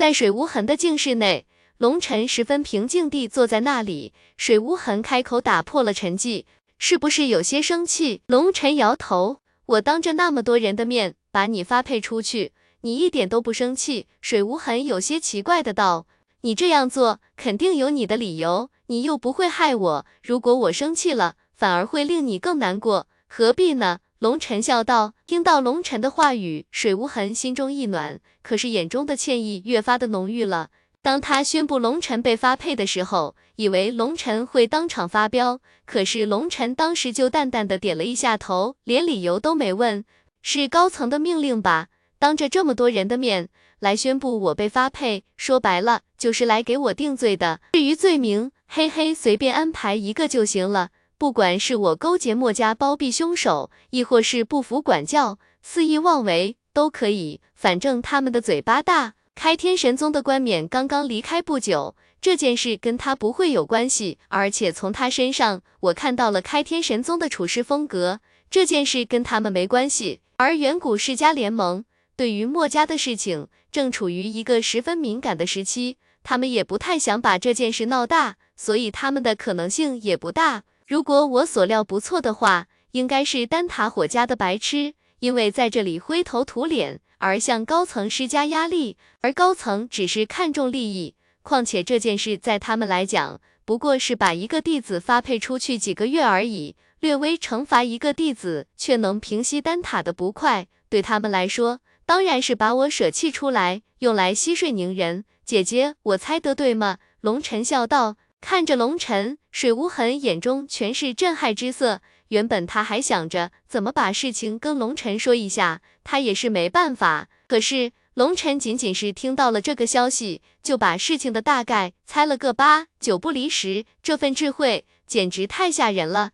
在水无痕的静室内，龙尘十分平静地坐在那里。水无痕开口打破了沉寂：“是不是有些生气？”龙尘摇头：“我当着那么多人的面把你发配出去，你一点都不生气？”水无痕有些奇怪的道：“你这样做肯定有你的理由，你又不会害我。如果我生气了，反而会令你更难过，何必呢？”龙尘笑道，听到龙尘的话语，水无痕心中一暖，可是眼中的歉意越发的浓郁了。当他宣布龙尘被发配的时候，以为龙尘会当场发飙，可是龙尘当时就淡淡的点了一下头，连理由都没问，是高层的命令吧？当着这么多人的面来宣布我被发配，说白了就是来给我定罪的。至于罪名，嘿嘿，随便安排一个就行了。不管是我勾结墨家包庇凶手，亦或是不服管教、肆意妄为，都可以，反正他们的嘴巴大。开天神宗的冠冕刚刚离开不久，这件事跟他不会有关系，而且从他身上我看到了开天神宗的处事风格，这件事跟他们没关系。而远古世家联盟对于墨家的事情正处于一个十分敏感的时期，他们也不太想把这件事闹大，所以他们的可能性也不大。如果我所料不错的话，应该是丹塔火家的白痴，因为在这里灰头土脸，而向高层施加压力，而高层只是看重利益。况且这件事在他们来讲，不过是把一个弟子发配出去几个月而已，略微惩罚一个弟子，却能平息丹塔的不快。对他们来说，当然是把我舍弃出来，用来息税宁人。姐姐，我猜得对吗？龙尘笑道。看着龙尘，水无痕眼中全是震撼之色。原本他还想着怎么把事情跟龙尘说一下，他也是没办法。可是龙尘仅仅是听到了这个消息，就把事情的大概猜了个八九不离十，这份智慧简直太吓人了。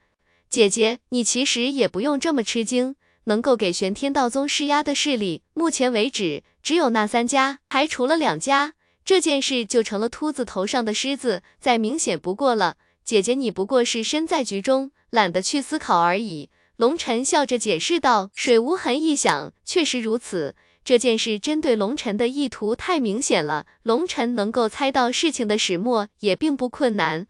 姐姐，你其实也不用这么吃惊，能够给玄天道宗施压的势力，目前为止只有那三家，还除了两家。这件事就成了秃子头上的虱子，再明显不过了。姐姐，你不过是身在局中，懒得去思考而已。龙尘笑着解释道。水无痕一想，确实如此。这件事针对龙尘的意图太明显了，龙尘能够猜到事情的始末也并不困难。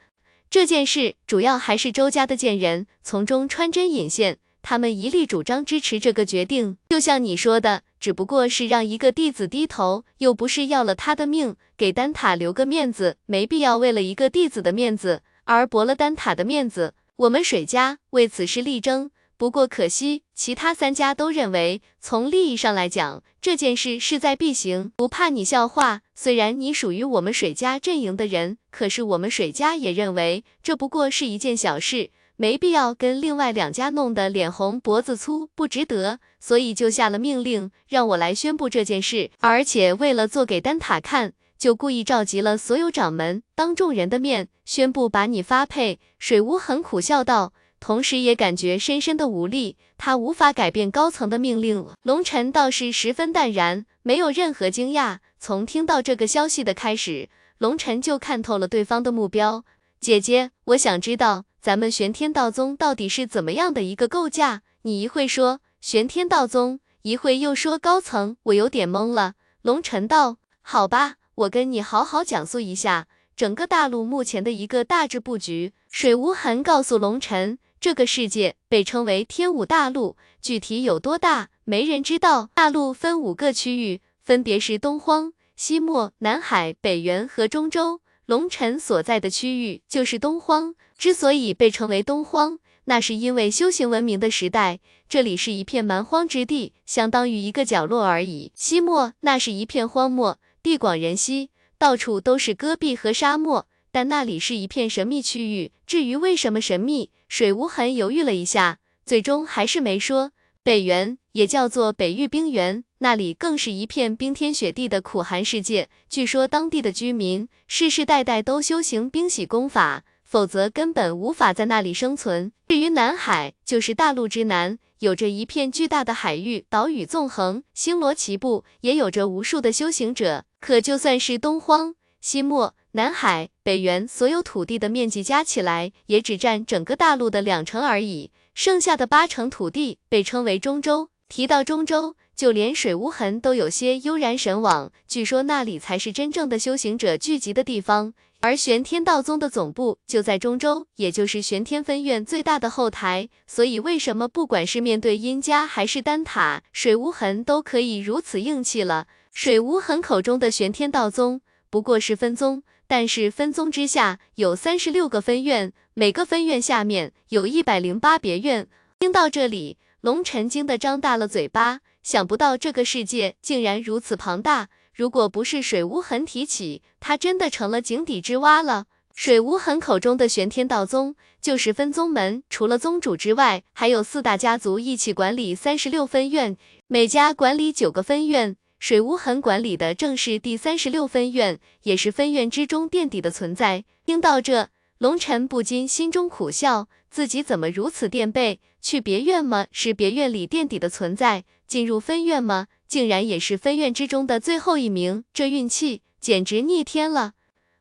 这件事主要还是周家的贱人从中穿针引线。他们一力主张支持这个决定，就像你说的，只不过是让一个弟子低头，又不是要了他的命，给丹塔留个面子，没必要为了一个弟子的面子而驳了丹塔的面子。我们水家为此事力争，不过可惜其他三家都认为，从利益上来讲，这件事势在必行。不怕你笑话，虽然你属于我们水家阵营的人，可是我们水家也认为，这不过是一件小事。没必要跟另外两家弄得脸红脖子粗，不值得，所以就下了命令，让我来宣布这件事。而且为了做给丹塔看，就故意召集了所有掌门，当众人的面宣布把你发配。水无痕苦笑道，同时也感觉深深的无力，他无法改变高层的命令了。龙尘倒是十分淡然，没有任何惊讶。从听到这个消息的开始，龙尘就看透了对方的目标。姐姐，我想知道。咱们玄天道宗到底是怎么样的一个构架？你一会说玄天道宗，一会又说高层，我有点懵了。龙尘道，好吧，我跟你好好讲述一下整个大陆目前的一个大致布局。水无痕告诉龙尘，这个世界被称为天武大陆，具体有多大，没人知道。大陆分五个区域，分别是东荒、西漠、南海、北原和中州。龙尘所在的区域就是东荒，之所以被称为东荒，那是因为修行文明的时代，这里是一片蛮荒之地，相当于一个角落而已。西漠那是一片荒漠，地广人稀，到处都是戈壁和沙漠，但那里是一片神秘区域。至于为什么神秘，水无痕犹豫了一下，最终还是没说。北原也叫做北域冰原。那里更是一片冰天雪地的苦寒世界，据说当地的居民世世代代都修行冰洗功法，否则根本无法在那里生存。至于南海，就是大陆之南，有着一片巨大的海域，岛屿纵横，星罗棋布，也有着无数的修行者。可就算是东荒、西漠、南海、北原所有土地的面积加起来，也只占整个大陆的两成而已，剩下的八成土地被称为中州。提到中州。就连水无痕都有些悠然神往。据说那里才是真正的修行者聚集的地方，而玄天道宗的总部就在中州，也就是玄天分院最大的后台。所以为什么不管是面对阴家还是丹塔，水无痕都可以如此硬气了？水无痕口中的玄天道宗不过是分宗。但是分宗之下有三十六个分院，每个分院下面有一百零八别院。听到这里，龙晨惊得张大了嘴巴，想不到这个世界竟然如此庞大。如果不是水无痕提起，他真的成了井底之蛙了。水无痕口中的玄天道宗就是分宗门，除了宗主之外，还有四大家族一起管理三十六分院，每家管理九个分院。水无痕管理的正是第三十六分院，也是分院之中垫底的存在。听到这，龙尘不禁心中苦笑，自己怎么如此垫背？去别院吗？是别院里垫底的存在；进入分院吗？竟然也是分院之中的最后一名。这运气简直逆天了！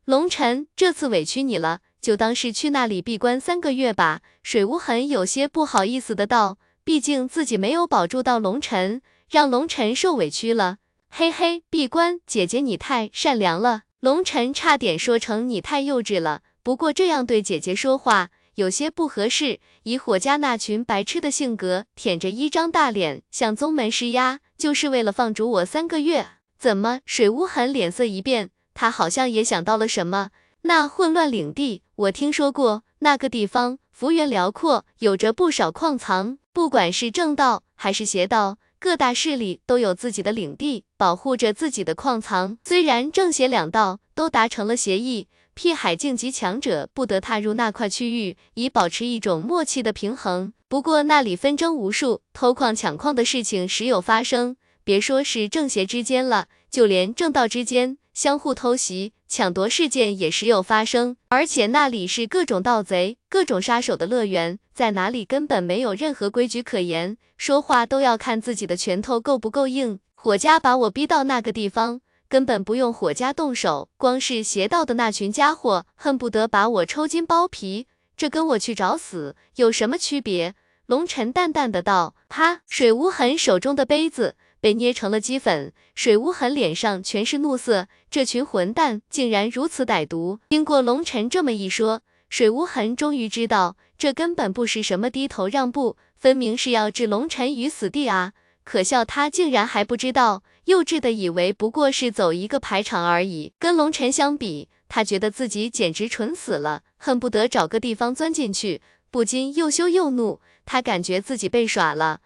龙尘，这次委屈你了，就当是去那里闭关三个月吧。水无痕有些不好意思的道，毕竟自己没有保住到龙尘，让龙尘受委屈了。嘿嘿，闭关，姐姐你太善良了。龙晨差点说成你太幼稚了，不过这样对姐姐说话有些不合适。以火家那群白痴的性格，舔着一张大脸向宗门施压，就是为了放逐我三个月？怎么？水无痕脸色一变，他好像也想到了什么。那混乱领地，我听说过，那个地方幅员辽阔，有着不少矿藏，不管是正道还是邪道。各大势力都有自己的领地，保护着自己的矿藏。虽然正邪两道都达成了协议，辟海境级强者不得踏入那块区域，以保持一种默契的平衡。不过那里纷争无数，偷矿抢矿的事情时有发生。别说是正邪之间了，就连正道之间，相互偷袭、抢夺事件也时有发生。而且那里是各种盗贼、各种杀手的乐园，在哪里根本没有任何规矩可言。说话都要看自己的拳头够不够硬。火家把我逼到那个地方，根本不用火家动手，光是邪道的那群家伙，恨不得把我抽筋剥皮。这跟我去找死有什么区别？龙尘淡淡的道。啪！水无痕手中的杯子被捏成了齑粉，水无痕脸上全是怒色。这群混蛋竟然如此歹毒！经过龙尘这么一说，水无痕终于知道，这根本不是什么低头让步。分明是要置龙尘于死地啊！可笑他竟然还不知道，幼稚的以为不过是走一个排场而已。跟龙尘相比，他觉得自己简直蠢死了，恨不得找个地方钻进去，不禁又羞又怒。他感觉自己被耍了。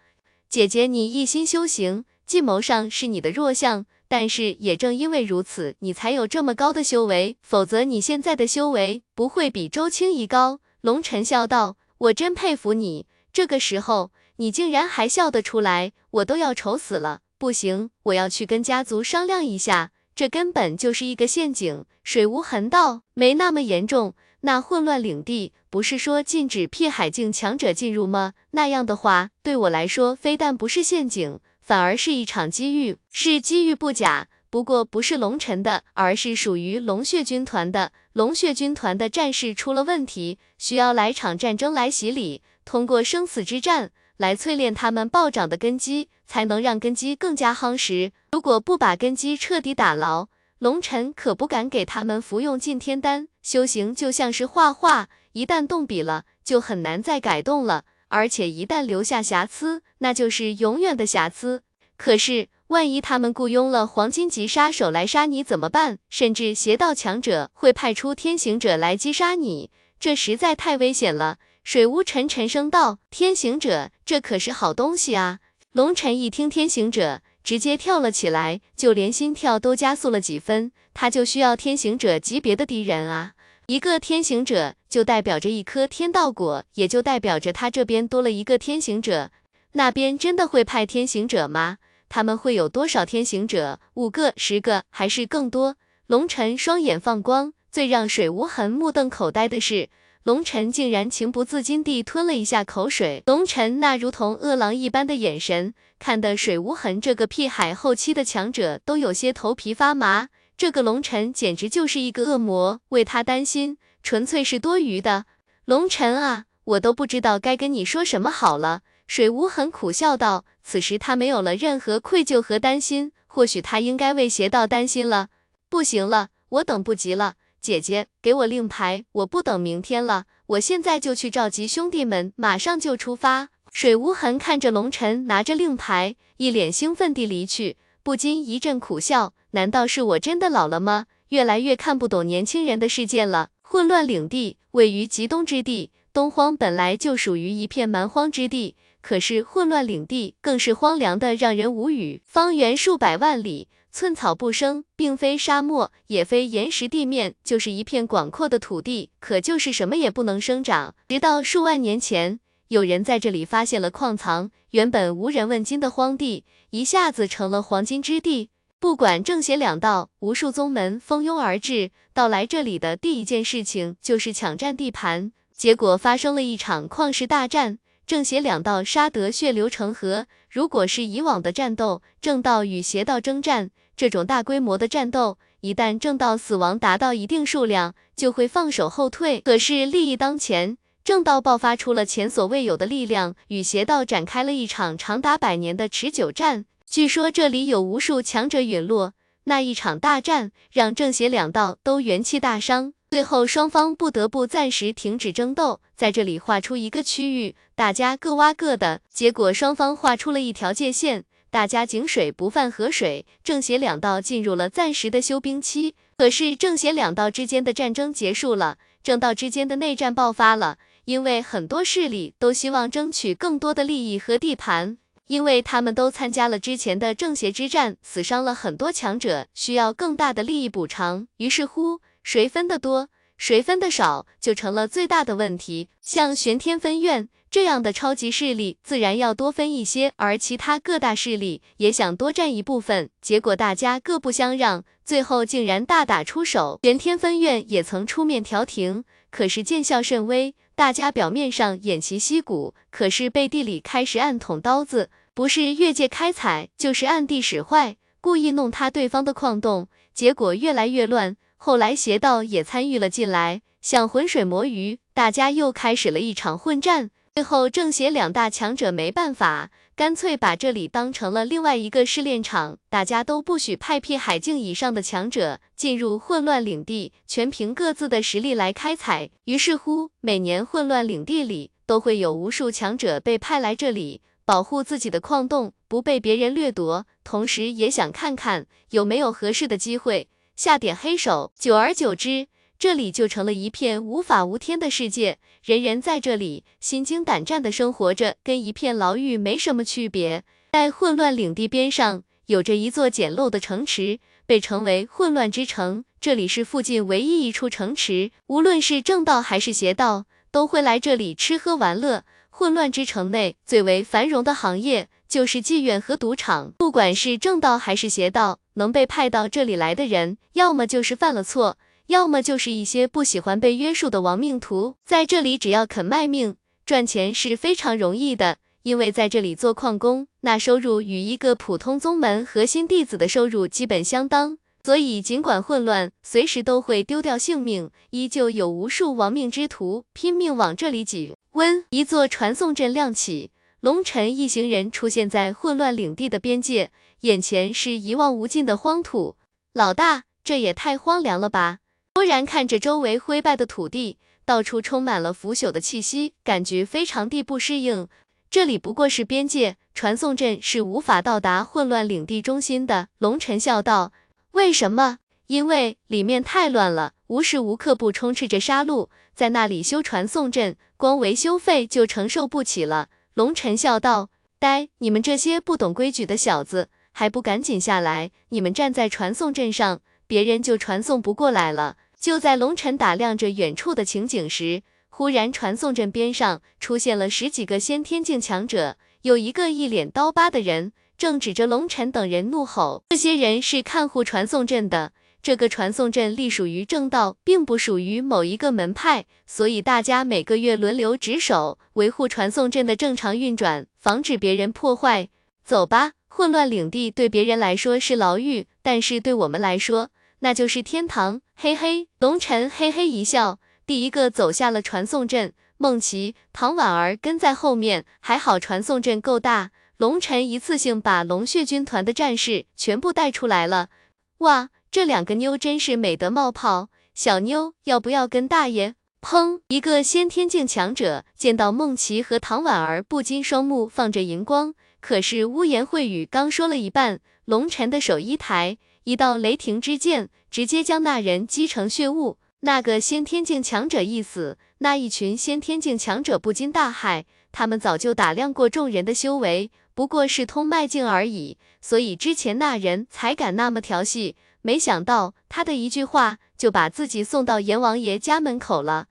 姐姐，你一心修行，计谋上是你的弱项，但是也正因为如此，你才有这么高的修为，否则你现在的修为不会比周清怡高。龙尘笑道：“我真佩服你。”这个时候，你竟然还笑得出来，我都要愁死了。不行，我要去跟家族商量一下，这根本就是一个陷阱。水无痕道，没那么严重。那混乱领地不是说禁止辟海境强者进入吗？那样的话，对我来说，非但不是陷阱，反而是一场机遇，是机遇不假。不过不是龙尘的，而是属于龙血军团的。龙血军团的战士出了问题，需要来场战争来洗礼。通过生死之战来淬炼他们暴涨的根基，才能让根基更加夯实。如果不把根基彻底打牢，龙尘可不敢给他们服用禁天丹。修行就像是画画，一旦动笔了，就很难再改动了。而且一旦留下瑕疵，那就是永远的瑕疵。可是万一他们雇佣了黄金级杀手来杀你怎么办？甚至邪道强者会派出天行者来击杀你，这实在太危险了。水无尘沉声道：“天行者，这可是好东西啊！”龙尘一听天行者，直接跳了起来，就连心跳都加速了几分。他就需要天行者级别的敌人啊！一个天行者就代表着一颗天道果，也就代表着他这边多了一个天行者。那边真的会派天行者吗？他们会有多少天行者？五个、十个，还是更多？龙尘双眼放光，最让水无痕目瞪口呆的是。龙尘竟然情不自禁地吞了一下口水，龙尘那如同饿狼一般的眼神，看得水无痕这个屁海后期的强者都有些头皮发麻。这个龙尘简直就是一个恶魔，为他担心纯粹是多余的。龙尘啊，我都不知道该跟你说什么好了。水无痕苦笑道，此时他没有了任何愧疚和担心，或许他应该为邪道担心了。不行了，我等不及了，姐姐，给我令牌，我不等明天了，我现在就去召集兄弟们，马上就出发。水无痕看着龙尘拿着令牌，一脸兴奋地离去，不禁一阵苦笑。难道是我真的老了吗？越来越看不懂年轻人的世界了。混乱领地位于极东之地，东荒本来就属于一片蛮荒之地，可是混乱领地更是荒凉的让人无语。方圆数百万里，寸草不生，并非沙漠，也非岩石地面，就是一片广阔的土地，可就是什么也不能生长。直到数万年前。有人在这里发现了矿藏，原本无人问津的荒地，一下子成了黄金之地。不管正邪两道，无数宗门蜂拥而至，到来这里的第一件事情就是抢占地盘。结果发生了一场旷世大战，正邪两道杀得血流成河。如果是以往的战斗，正道与邪道征战，这种大规模的战斗，一旦正道死亡达到一定数量，就会放手后退。可是利益当前。正道爆发出了前所未有的力量，与邪道展开了一场长达百年的持久战。据说这里有无数强者陨落，那一场大战让正邪两道都元气大伤，最后双方不得不暂时停止争斗，在这里划出一个区域，大家各挖各的。结果双方画出了一条界限，大家井水不犯河水，正邪两道进入了暂时的休兵期。可是正邪两道之间的战争结束了，正道之间的内战爆发了。因为很多势力都希望争取更多的利益和地盘，因为他们都参加了之前的正邪之战，死伤了很多强者，需要更大的利益补偿。于是乎，谁分的多，谁分的少，就成了最大的问题。像玄天分院这样的超级势力，自然要多分一些，而其他各大势力也想多占一部分，结果大家各不相让，最后竟然大打出手。玄天分院也曾出面调停，可是见效甚微。大家表面上偃旗息鼓，可是背地里开始暗捅刀子，不是越界开采，就是暗地使坏，故意弄塌对方的矿洞，结果越来越乱。后来邪道也参与了进来，想浑水摸鱼，大家又开始了一场混战。最后正邪两大强者没办法。干脆把这里当成了另外一个试炼场，大家都不许派辟海境以上的强者进入混乱领地，全凭各自的实力来开采。于是乎，每年混乱领地里都会有无数强者被派来这里，保护自己的矿洞不被别人掠夺，同时也想看看有没有合适的机会下点黑手。久而久之，这里就成了一片无法无天的世界，人人在这里心惊胆战的生活着，跟一片牢狱没什么区别。在混乱领地边上，有着一座简陋的城池，被称为混乱之城。这里是附近唯一一处城池，无论是正道还是邪道，都会来这里吃喝玩乐。混乱之城内最为繁荣的行业就是妓院和赌场，不管是正道还是邪道，能被派到这里来的人，要么就是犯了错。要么就是一些不喜欢被约束的亡命徒，在这里只要肯卖命，赚钱是非常容易的。因为在这里做矿工，那收入与一个普通宗门核心弟子的收入基本相当，所以尽管混乱，随时都会丢掉性命，依旧有无数亡命之徒拼命往这里挤。温，一座传送阵亮起，龙尘一行人出现在混乱领地的边界，眼前是一望无尽的荒土。老大，这也太荒凉了吧！突然看着周围灰败的土地，到处充满了腐朽的气息，感觉非常地不适应。这里不过是边界，传送阵是无法到达混乱领地中心的。龙尘笑道：“为什么？因为里面太乱了，无时无刻不充斥着杀戮。在那里修传送阵，光维修费就承受不起了。”龙尘笑道：“呆，你们这些不懂规矩的小子，还不赶紧下来！你们站在传送阵上，别人就传送不过来了。”就在龙尘打量着远处的情景时，忽然传送阵边上出现了十几个先天境强者，有一个一脸刀疤的人正指着龙尘等人怒吼。这些人是看护传送阵的，这个传送阵隶属于正道，并不属于某一个门派，所以大家每个月轮流值守，维护传送阵的正常运转，防止别人破坏。走吧，混乱领地对别人来说是牢狱，但是对我们来说。那就是天堂，嘿嘿，龙尘嘿嘿一笑，第一个走下了传送阵。孟琪、唐婉儿跟在后面，还好传送阵够大，龙晨一次性把龙血军团的战士全部带出来了。哇，这两个妞真是美得冒泡！小妞，要不要跟大爷？砰！一个先天境强者见到梦琪和唐婉儿，不禁双目放着荧光。可是污言秽语刚说了一半，龙晨的手一抬，一道雷霆之剑直接将那人击成血雾。那个先天境强者一死，那一群先天境强者不禁大骇。他们早就打量过众人的修为，不过是通脉境而已，所以之前那人才敢那么调戏。没想到他的一句话就把自己送到阎王爷家门口了。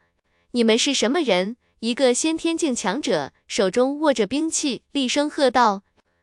你们是什么人？一个先天境强者手中握着兵器，厉声喝道：“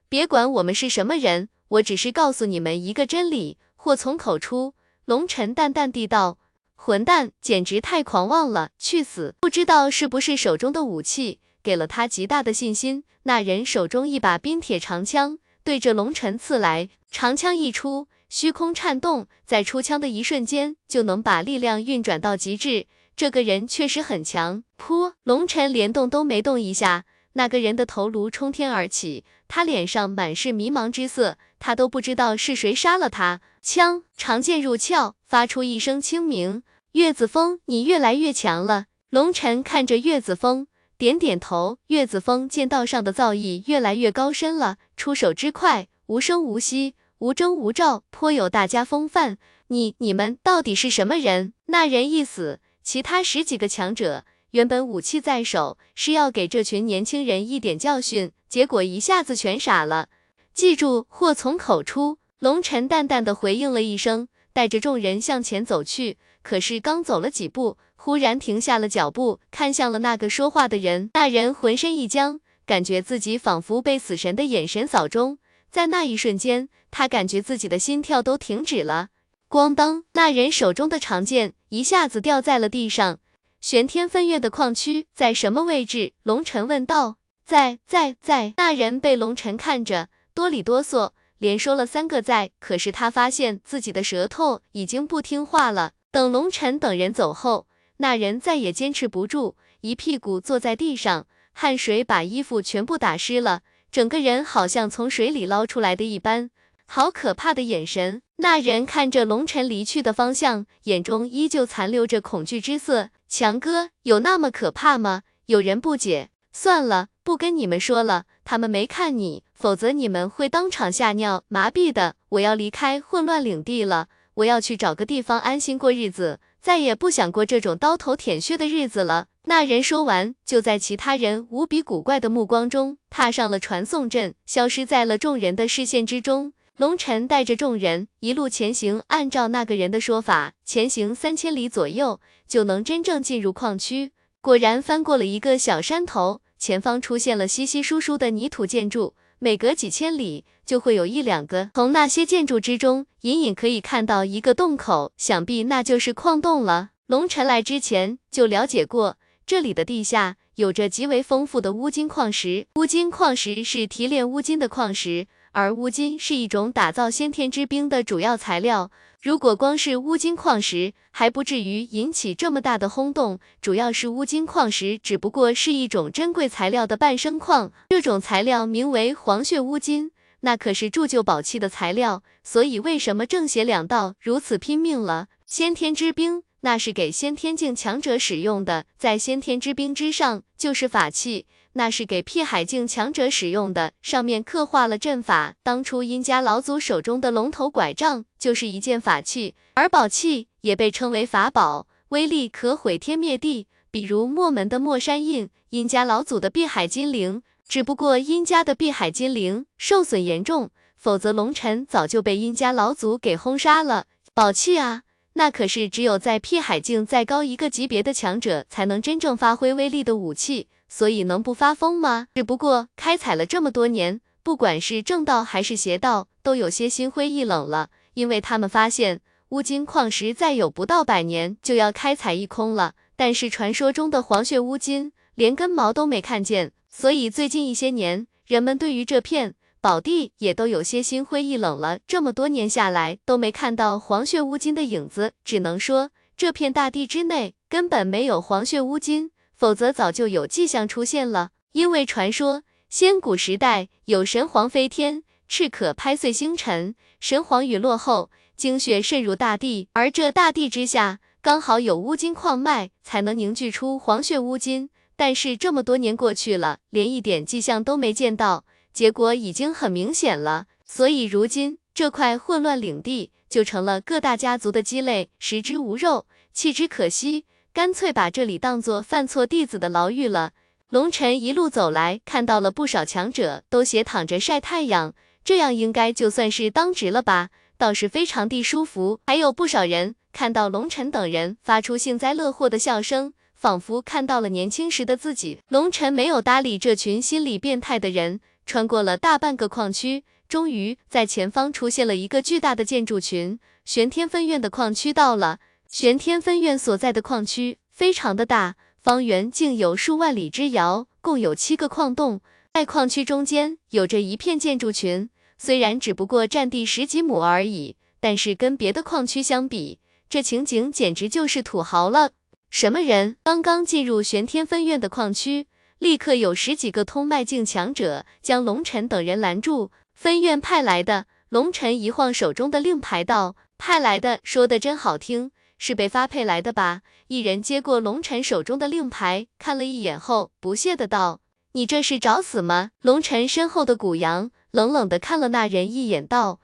别管我们是什么人，我只是告诉你们一个真理。”祸从口出，龙尘淡淡地道：“混蛋，简直太狂妄了，去死！”不知道是不是手中的武器给了他极大的信心，那人手中一把冰铁长枪对着龙尘刺来，长枪一出，虚空颤动，在出枪的一瞬间就能把力量运转到极致。这个人确实很强。噗，龙尘连动都没动一下，那个人的头颅冲天而起，他脸上满是迷茫之色，他都不知道是谁杀了他。枪，长剑入鞘，发出一声清鸣。岳子峰，你越来越强了。龙尘看着岳子峰，点点头。岳子峰剑道上的造诣越来越高深了，出手之快，无声无息，无征无兆，颇有大家风范。你你们到底是什么人？那人一死，其他十几个强者原本武器在手，是要给这群年轻人一点教训，结果一下子全傻了。记住，祸从口出。龙尘淡淡的回应了一声，带着众人向前走去。可是刚走了几步，忽然停下了脚步，看向了那个说话的人。那人浑身一僵，感觉自己仿佛被死神的眼神扫中。在那一瞬间，他感觉自己的心跳都停止了。咣当，那人手中的长剑一下子掉在了地上。玄天分院的矿区在什么位置？龙尘问道。在在在。那人被龙尘看着，哆里哆嗦。连说了三个在，可是他发现自己的舌头已经不听话了。等龙尘等人走后，那人再也坚持不住，一屁股坐在地上，汗水把衣服全部打湿了，整个人好像从水里捞出来的一般，好可怕的眼神。那人看着龙尘离去的方向，眼中依旧残留着恐惧之色。强哥，有那么可怕吗？有人不解。算了，不跟你们说了，他们没看你。否则你们会当场吓尿麻痹的。我要离开混乱领地了，我要去找个地方安心过日子，再也不想过这种刀头舔血的日子了。那人说完，就在其他人无比古怪的目光中，踏上了传送阵，消失在了众人的视线之中。龙尘带着众人一路前行，按照那个人的说法，前行三千里左右，就能真正进入矿区。果然，翻过了一个小山头，前方出现了稀稀疏疏的泥土建筑。每隔几千里就会有一两个，从那些建筑之中隐隐可以看到一个洞口，想必那就是矿洞了。龙尘来之前就了解过，这里的地下有着极为丰富的乌金矿石。乌金矿石是提炼乌金的矿石，而乌金是一种打造先天之兵的主要材料。如果光是乌金矿石，还不至于引起这么大的轰动。主要是乌金矿石只不过是一种珍贵材料的半生矿，这种材料名为黄血乌金，那可是铸就宝器的材料。所以为什么正邪两道如此拼命了？先天之兵，那是给先天境强者使用的，在先天之兵之上就是法器。那是给辟海境强者使用的，上面刻画了阵法。当初殷家老祖手中的龙头拐杖就是一件法器，而宝器也被称为法宝，威力可毁天灭地。比如墨门的墨山印，殷家老祖的碧海金灵，只不过殷家的碧海金灵受损严重，否则龙尘早就被殷家老祖给轰杀了。宝器啊，那可是只有在辟海境再高一个级别的强者才能真正发挥威力的武器。所以能不发疯吗？只不过开采了这么多年，不管是正道还是邪道，都有些心灰意冷了，因为他们发现乌金矿石再有不到百年就要开采一空了，但是传说中的黄血乌金连根毛都没看见，所以最近一些年，人们对于这片宝地也都有些心灰意冷了。这么多年下来都没看到黄血乌金的影子，只能说这片大地之内根本没有黄血乌金。否则早就有迹象出现了，因为传说先古时代有神皇飞天，赤可拍碎星辰。神皇陨落后，精血渗入大地，而这大地之下刚好有乌金矿脉，才能凝聚出黄血乌金。但是这么多年过去了，连一点迹象都没见到，结果已经很明显了。所以如今这块混乱领地就成了各大家族的鸡肋，食之无肉，弃之可惜，干脆把这里当做犯错弟子的牢狱了。龙晨一路走来，看到了不少强者都斜躺着晒太阳，这样应该就算是当值了吧，倒是非常地舒服。还有不少人看到龙晨等人发出幸灾乐祸的笑声，仿佛看到了年轻时的自己。龙晨没有搭理这群心理变态的人，穿过了大半个矿区，终于在前方出现了一个巨大的建筑群。玄天分院的矿区到了，玄天分院所在的矿区非常的大。方圆竟有数万里之遥，共有七个矿洞，在矿区中间有着一片建筑群。虽然只不过占地十几亩而已，但是跟别的矿区相比，这情景简直就是土豪了。什么人？刚刚进入玄天分院的矿区，立刻有十几个通脉境强者将龙尘等人拦住。分院派来的？龙尘一晃手中的令牌道：“派来的，说的真好听。”是被发配来的吧？一人接过龙尘手中的令牌，看了一眼后，不屑的道：“你这是找死吗？”龙尘身后的古阳冷冷的看了那人一眼，道：“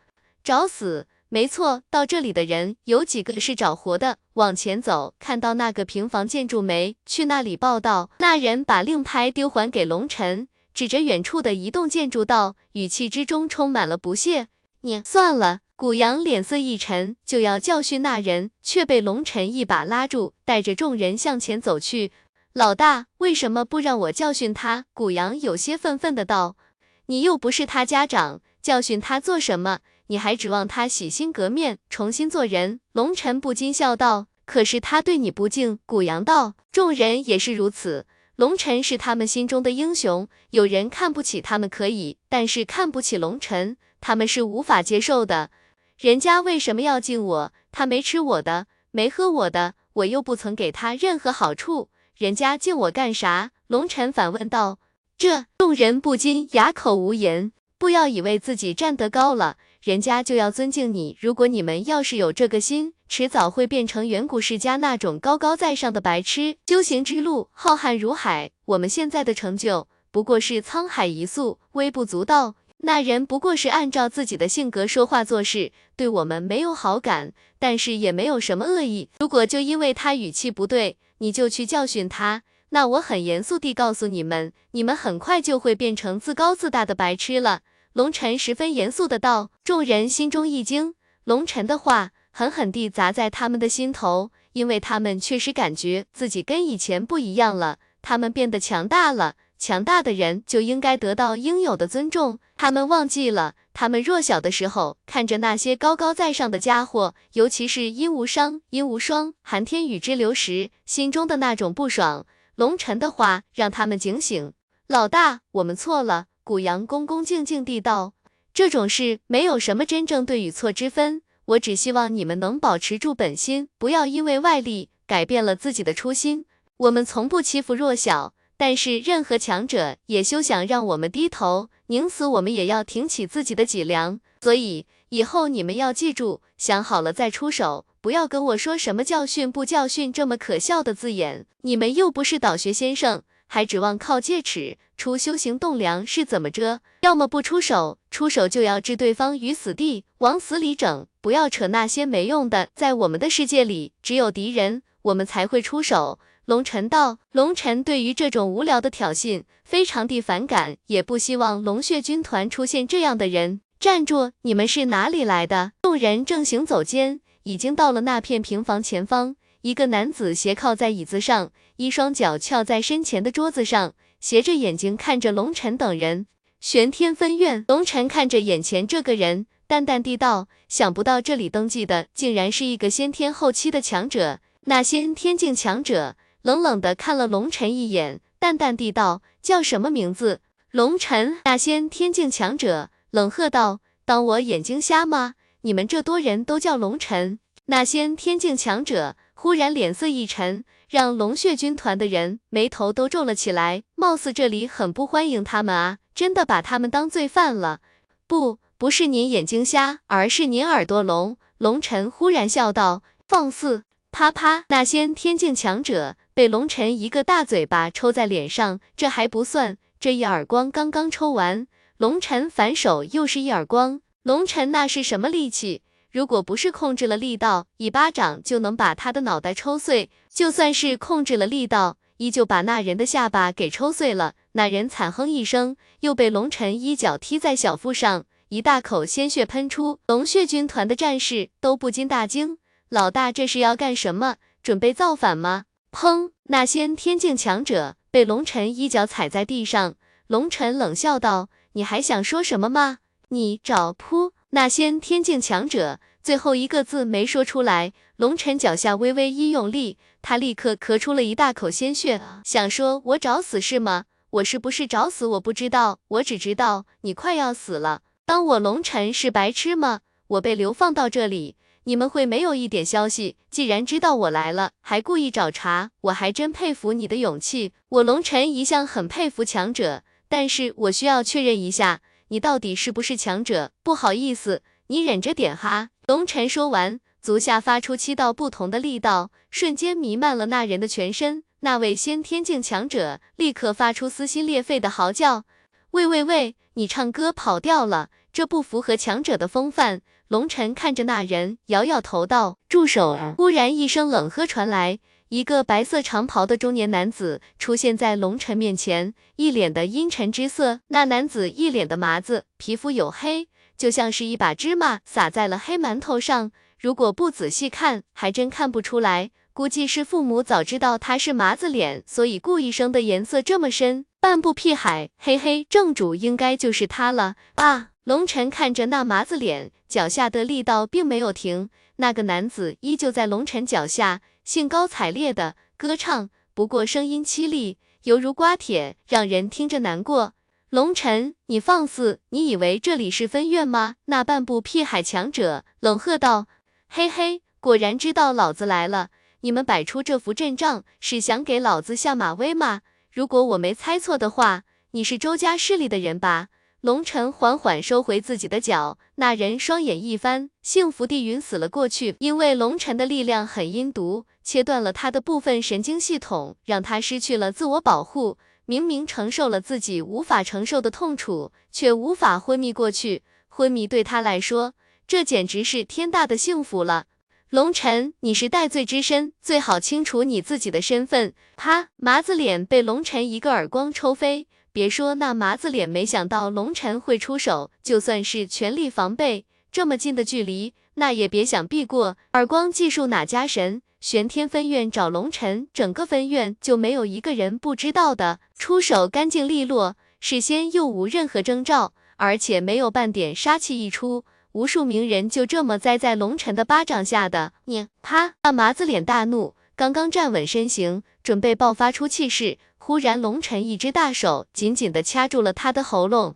找死？没错，到这里的人有几个是找活的？往前走，看到那个平房建筑没？去那里报道。”那人把令牌丢还给龙尘，指着远处的一栋建筑道，语气之中充满了不屑：“你算了。”古阳脸色一沉，就要教训那人，却被龙尘一把拉住，带着众人向前走去。老大，为什么不让我教训他？古阳有些愤愤的道。你又不是他家长，教训他做什么？你还指望他洗心革面，重新做人？龙尘不禁笑道。可是他对你不敬。古阳道。众人也是如此。龙尘是他们心中的英雄，有人看不起他们可以，但是看不起龙尘，他们是无法接受的。人家为什么要敬我？他没吃我的，没喝我的，我又不曾给他任何好处，人家敬我干啥？龙尘反问道。这众人不禁哑口无言。不要以为自己站得高了，人家就要尊敬你。如果你们要是有这个心，迟早会变成远古世家那种高高在上的白痴。修行之路浩瀚如海，我们现在的成就不过是沧海一粟，微不足道。那人不过是按照自己的性格说话做事，对我们没有好感，但是也没有什么恶意。如果就因为他语气不对，你就去教训他，那我很严肃地告诉你们，你们很快就会变成自高自大的白痴了。龙尘十分严肃的道。众人心中一惊，龙尘的话狠狠地砸在他们的心头，因为他们确实感觉自己跟以前不一样了，他们变得强大了。强大的人就应该得到应有的尊重。他们忘记了，他们弱小的时候，看着那些高高在上的家伙，尤其是殷无伤、殷无双、寒天宇之流时，心中的那种不爽。龙尘的话让他们警醒。老大，我们错了。古阳恭恭敬敬地道：“这种事没有什么真正对与错之分，我只希望你们能保持住本心，不要因为外力改变了自己的初心。我们从不欺负弱小。”但是任何强者也休想让我们低头，宁死我们也要挺起自己的脊梁。所以以后你们要记住，想好了再出手，不要跟我说什么教训不教训这么可笑的字眼。你们又不是导学先生，还指望靠戒尺出修行栋梁是怎么着？要么不出手，出手就要置对方于死地，往死里整。不要扯那些没用的，在我们的世界里，只有敌人，我们才会出手。龙尘道，龙尘对于这种无聊的挑衅非常地反感，也不希望龙血军团出现这样的人。站住！你们是哪里来的？众人正行走间，已经到了那片平房前方。一个男子斜靠在椅子上，一双脚翘在身前的桌子上，斜着眼睛看着龙尘等人。玄天分院，龙尘看着眼前这个人，淡淡地道：想不到这里登记的竟然是一个先天后期的强者。那先天境强者？冷冷的看了龙尘一眼，淡淡地道：“叫什么名字？”龙尘，那先天境强者冷喝道：“当我眼睛瞎吗？你们这多人都叫龙尘？”那先天境强者忽然脸色一沉，让龙血军团的人眉头都皱了起来，貌似这里很不欢迎他们啊。真的把他们当罪犯了。不，不是您眼睛瞎，而是您耳朵聋。龙尘忽然笑道：“放肆！”啪啪，那仙天境强者被龙尘一个大嘴巴抽在脸上。这还不算，这一耳光刚刚抽完，龙尘反手又是一耳光。龙尘那是什么力气？如果不是控制了力道，一巴掌就能把他的脑袋抽碎；就算是控制了力道，依旧把那人的下巴给抽碎了。那人惨哼一声，又被龙尘一脚踢在小腹上，一大口鲜血喷出。龙血军团的战士都不禁大惊：老大这是要干什么？准备造反吗？砰！那仙天境强者被龙尘一脚踩在地上。龙尘冷笑道：“你还想说什么吗？你找扑！”那先天境强者最后一个字没说出来，龙尘脚下微微一用力，他立刻咳出了一大口鲜血，想说：“我找死是吗？我是不是找死？我不知道，我只知道你快要死了。当我龙尘是白痴吗？我被流放到这里，你们会没有一点消息？既然知道我来了，还故意找茬，我还真佩服你的勇气。我龙尘一向很佩服强者，但是我需要确认一下。”你到底是不是强者？不好意思，你忍着点哈。龙尘说完，足下发出七道不同的力道，瞬间弥漫了那人的全身。那位先天境强者立刻发出撕心裂肺的嚎叫：“喂喂喂，你唱歌跑调了，这不符合强者的风范。”龙尘看着那人，摇摇头道：“住手！”忽然一声冷喝传来。一个白色长袍的中年男子出现在龙尘面前，一脸的阴沉之色。那男子一脸的麻子，皮肤黝黑，就像是一把芝麻撒在了黑馒头上。如果不仔细看，还真看不出来。估计是父母早知道他是麻子脸，所以故意生的颜色这么深。半步屁海，嘿嘿，正主应该就是他了啊！龙尘看着那麻子脸，脚下的力道并没有停，那个男子依旧在龙尘脚下。兴高采烈的歌唱，不过声音凄厉，犹如刮铁，让人听着难过。龙尘，你放肆！你以为这里是分院吗？那半部屁海强者冷喝道：“嘿嘿，果然知道老子来了！你们摆出这副阵仗，是想给老子下马威吗？如果我没猜错的话，你是周家势力的人吧？”龙尘缓缓收回自己的脚，那人双眼一翻，幸福地晕死了过去。因为龙尘的力量很阴毒，切断了他的部分神经系统，让他失去了自我保护。明明承受了自己无法承受的痛楚，却无法昏迷过去。昏迷对他来说，这简直是天大的幸福了。龙尘，你是戴罪之身，最好清楚你自己的身份。啪！麻子脸被龙尘一个耳光抽飞。别说那麻子脸，没想到龙尘会出手，就算是全力防备，这么近的距离，那也别想避过。耳光技术哪家神？玄天分院找龙尘，整个分院就没有一个人不知道的，出手干净利落，事先又无任何征兆，而且没有半点杀气溢出，无数名人就这么栽在龙尘的巴掌下的。你啪！那麻子脸大怒，刚刚站稳身形，准备爆发出气势。忽然，龙尘一只大手紧紧地掐住了他的喉咙。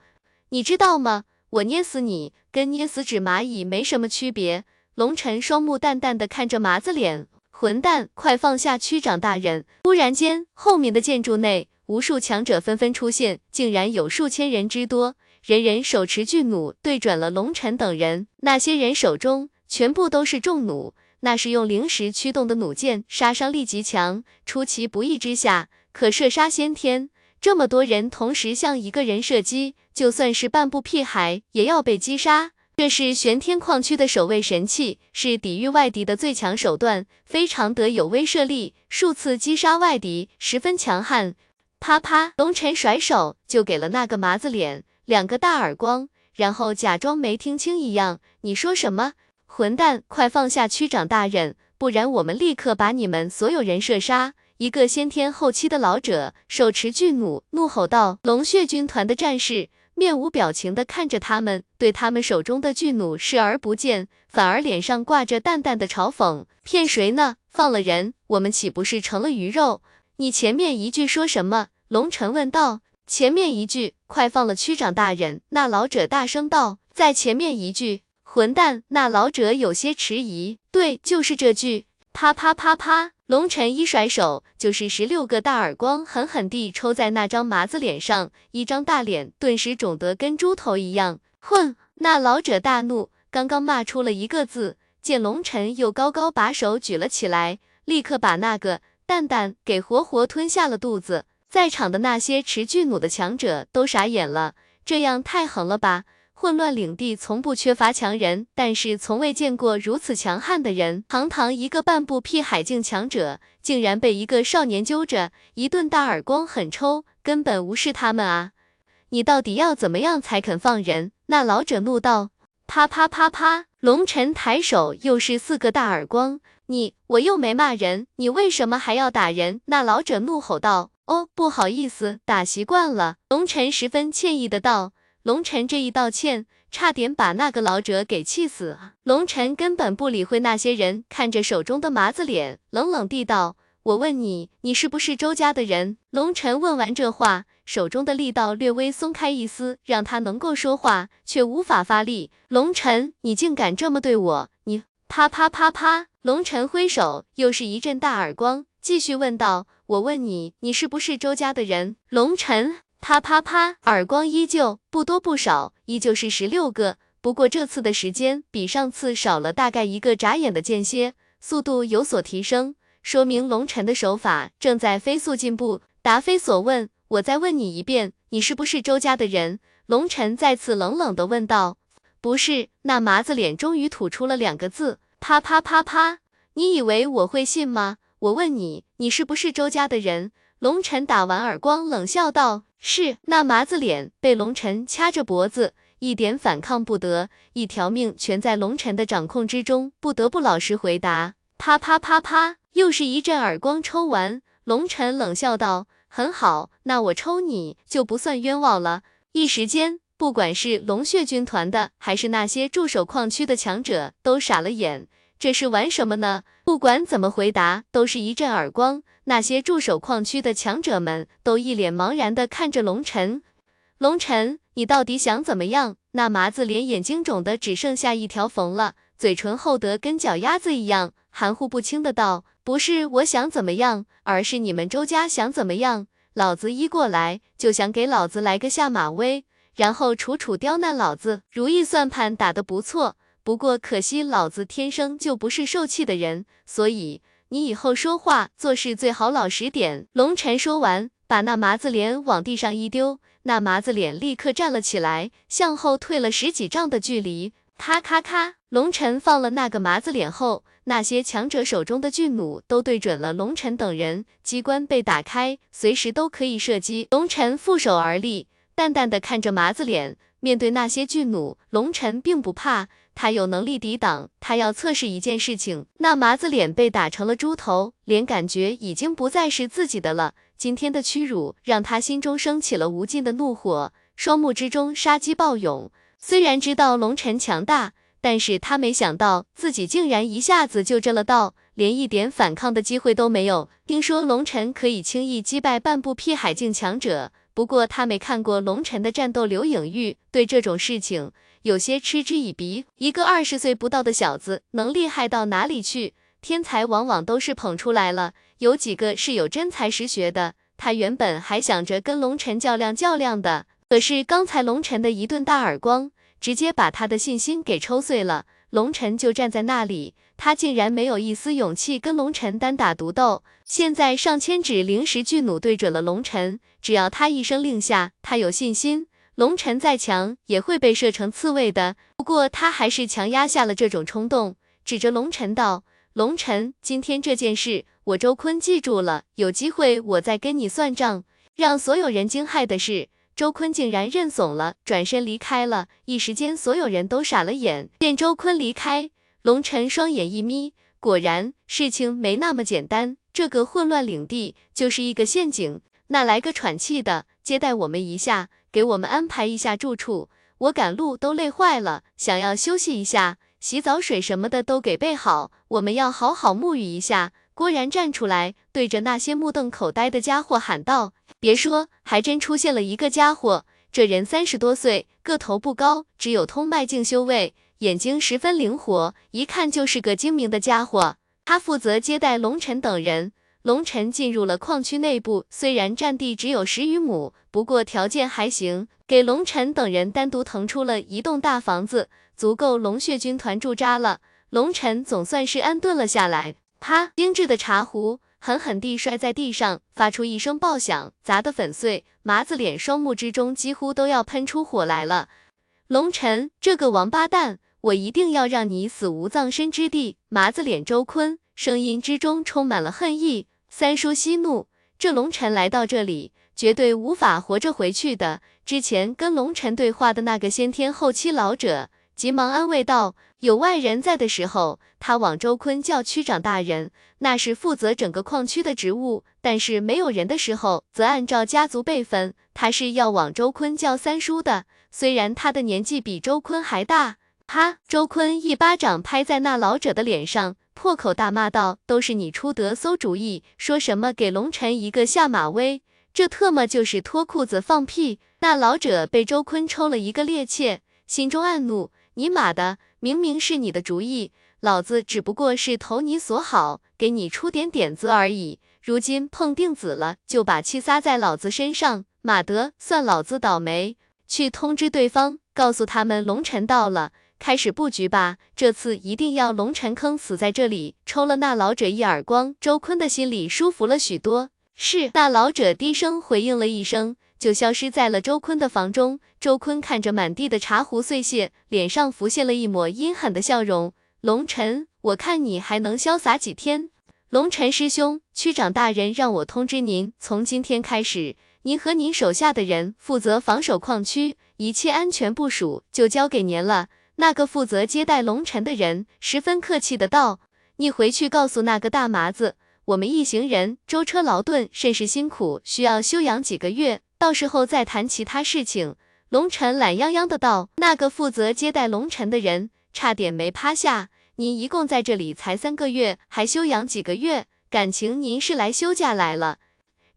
你知道吗？我捏死你，跟捏死纸蚂蚁没什么区别。龙尘双目淡淡的看着麻子脸，混蛋，快放下区长大人！忽然间，后面的建筑内，无数强者纷纷出现，竟然有数千人之多，人人手持巨弩，对准了龙尘等人。那些人手中全部都是重弩，那是用灵石驱动的弩箭，杀伤力极强，出其不意之下。可射杀先天，这么多人同时向一个人射击，就算是半步屁孩也要被击杀。这是玄天矿区的守卫神器，是抵御外敌的最强手段，非常得有威慑力，数次击杀外敌，十分强悍。啪啪，龙尘甩手就给了那个麻子脸两个大耳光，然后假装没听清一样。你说什么？混蛋，快放下区长大人，不然我们立刻把你们所有人射杀。一个先天后期的老者手持巨弩，怒吼道：“龙血军团的战士面无表情地看着他们，对他们手中的巨弩视而不见，反而脸上挂着淡淡的嘲讽。骗谁呢？放了人，我们岂不是成了鱼肉？你前面一句说什么？”龙尘问道。前面一句，快放了区长大人。那老者大声道。在前面一句，混蛋。那老者有些迟疑。对，就是这句。啪啪啪啪，龙晨一甩手，就是十六个大耳光，狠狠地抽在那张麻子脸上，一张大脸顿时肿得跟猪头一样。混！那老者大怒，刚刚骂出了一个字，见龙晨又高高把手举了起来，立刻把那个蛋蛋给活活吞下了肚子。在场的那些持巨弩的强者都傻眼了，这样太狠了吧！混乱领地从不缺乏强人，但是从未见过如此强悍的人。堂堂一个半步屁海境强者，竟然被一个少年揪着一顿大耳光狠抽，根本无视他们啊！你到底要怎么样才肯放人？那老者怒道。啪啪啪啪，龙晨抬手又是四个大耳光。你我又没骂人，你为什么还要打人？那老者怒吼道。哦，不好意思，打习惯了。龙晨十分歉意的道。龙晨这一道歉，差点把那个老者给气死啊。龙晨根本不理会那些人，看着手中的麻子脸，冷冷地道：“我问你，你是不是周家的人？”龙晨问完这话，手中的力道略微松开一丝，让他能够说话，却无法发力。龙晨，你竟敢这么对我！你啪啪啪啪，龙晨挥手，又是一阵大耳光，继续问道：“我问你，你是不是周家的人？”龙晨。啪啪啪，耳光依旧不多不少，依旧是十六个。不过这次的时间比上次少了大概一个眨眼的间歇，速度有所提升，说明龙晨的手法正在飞速进步。答非所问，我再问你一遍，你是不是周家的人？龙晨再次冷冷的问道。不是。那麻子脸终于吐出了两个字。啪啪啪啪，你以为我会信吗？我问你，你是不是周家的人？龙晨打完耳光，冷笑道。是那麻子脸被龙晨掐着脖子，一点反抗不得，一条命全在龙晨的掌控之中，不得不老实回答。啪啪啪啪，又是一阵耳光抽完，龙晨冷笑道：“很好，那我抽你就不算冤枉了。”一时间，不管是龙血军团的，还是那些驻守矿区的强者，都傻了眼。这是玩什么呢？不管怎么回答，都是一阵耳光。那些驻守矿区的强者们都一脸茫然的看着龙晨。龙晨，你到底想怎么样？那麻子脸眼睛肿的只剩下一条缝了，嘴唇厚得跟脚丫子一样，含糊不清的道：“不是我想怎么样，而是你们周家想怎么样。老子一过来就想给老子来个下马威，然后楚楚刁难老子。如意算盘打得不错，不过可惜老子天生就不是受气的人，所以。”你以后说话做事最好老实点。龙晨说完，把那麻子脸往地上一丢，那麻子脸立刻站了起来，向后退了十几丈的距离。咔咔咔，龙晨放了那个麻子脸后，那些强者手中的巨弩都对准了龙晨等人，机关被打开，随时都可以射击。龙晨负手而立，淡淡的看着麻子脸，面对那些巨弩，龙晨并不怕。他有能力抵挡，他要测试一件事情。那麻子脸被打成了猪头，脸感觉已经不再是自己的了。今天的屈辱让他心中升起了无尽的怒火，双目之中杀机暴涌。虽然知道龙尘强大，但是他没想到自己竟然一下子就这了道，连一点反抗的机会都没有。听说龙尘可以轻易击败半步屁海境强者，不过他没看过龙尘的战斗刘影玉，对这种事情。有些嗤之以鼻，一个二十岁不到的小子能厉害到哪里去？天才往往都是捧出来了，有几个是有真才实学的。他原本还想着跟龙晨较量较量的，可是刚才龙晨的一顿大耳光，直接把他的信心给抽碎了。龙晨就站在那里，他竟然没有一丝勇气跟龙晨单打独斗。现在上千指灵石巨弩对准了龙晨，只要他一声令下，他有信心。龙晨再强也会被射成刺猬的，不过他还是强压下了这种冲动，指着龙晨道：“龙晨，今天这件事我周坤记住了，有机会我再跟你算账。”让所有人惊骇的是，周坤竟然认怂了，转身离开了。一时间，所有人都傻了眼。见周坤离开，龙晨双眼一眯，果然事情没那么简单，这个混乱领地就是一个陷阱。那来个喘气的，接待我们一下。给我们安排一下住处，我赶路都累坏了，想要休息一下，洗澡水什么的都给备好，我们要好好沐浴一下。郭然站出来，对着那些目瞪口呆的家伙喊道：“别说，还真出现了一个家伙，这人三十多岁，个头不高，只有通脉境修为，眼睛十分灵活，一看就是个精明的家伙。”他负责接待龙尘等人。龙尘进入了矿区内部，虽然占地只有十余亩，不过条件还行，给龙尘等人单独腾出了一栋大房子，足够龙血军团驻扎了。龙尘总算是安顿了下来。啪！精致的茶壶狠狠地摔在地上，发出一声爆响，砸得粉碎。麻子脸双目之中几乎都要喷出火来了。龙尘这个王八蛋，我一定要让你死无葬身之地！麻子脸周坤声音之中充满了恨意。三叔息怒，这龙尘来到这里，绝对无法活着回去的。之前跟龙尘对话的那个先天后期老者，急忙安慰道：“有外人在的时候，他往周坤叫区长大人，那是负责整个矿区的职务；但是没有人的时候，则按照家族辈分，他是要往周坤叫三叔的。虽然他的年纪比周坤还大。”啪！周坤一巴掌拍在那老者的脸上。破口大骂道：“都是你出的馊主意，说什么给龙尘一个下马威，这特么就是脱裤子放屁！”那老者被周坤抽了一个趔趄，心中暗怒：“你妈的，明明是你的主意，老子只不过是投你所好，给你出点点子而已。如今碰钉子了，就把气撒在老子身上，妈的，算老子倒霉！去通知对方，告诉他们龙尘到了。”开始布局吧，这次一定要龙尘坑死在这里！抽了那老者一耳光，周坤的心里舒服了许多。是，那老者低声回应了一声，就消失在了周坤的房中。周坤看着满地的茶壶碎屑，脸上浮现了一抹阴狠的笑容。龙尘，我看你还能潇洒几天？龙尘师兄，区长大人让我通知您，从今天开始，您和您手下的人负责防守矿区，一切安全部署就交给您了。那个负责接待龙尘的人十分客气的道：“你回去告诉那个大麻子，我们一行人舟车劳顿，甚是辛苦，需要休养几个月，到时候再谈其他事情。”龙尘懒洋洋的道：“那个负责接待龙尘的人差点没趴下。您一共在这里才三个月，还休养几个月？感情您是来休假来了？”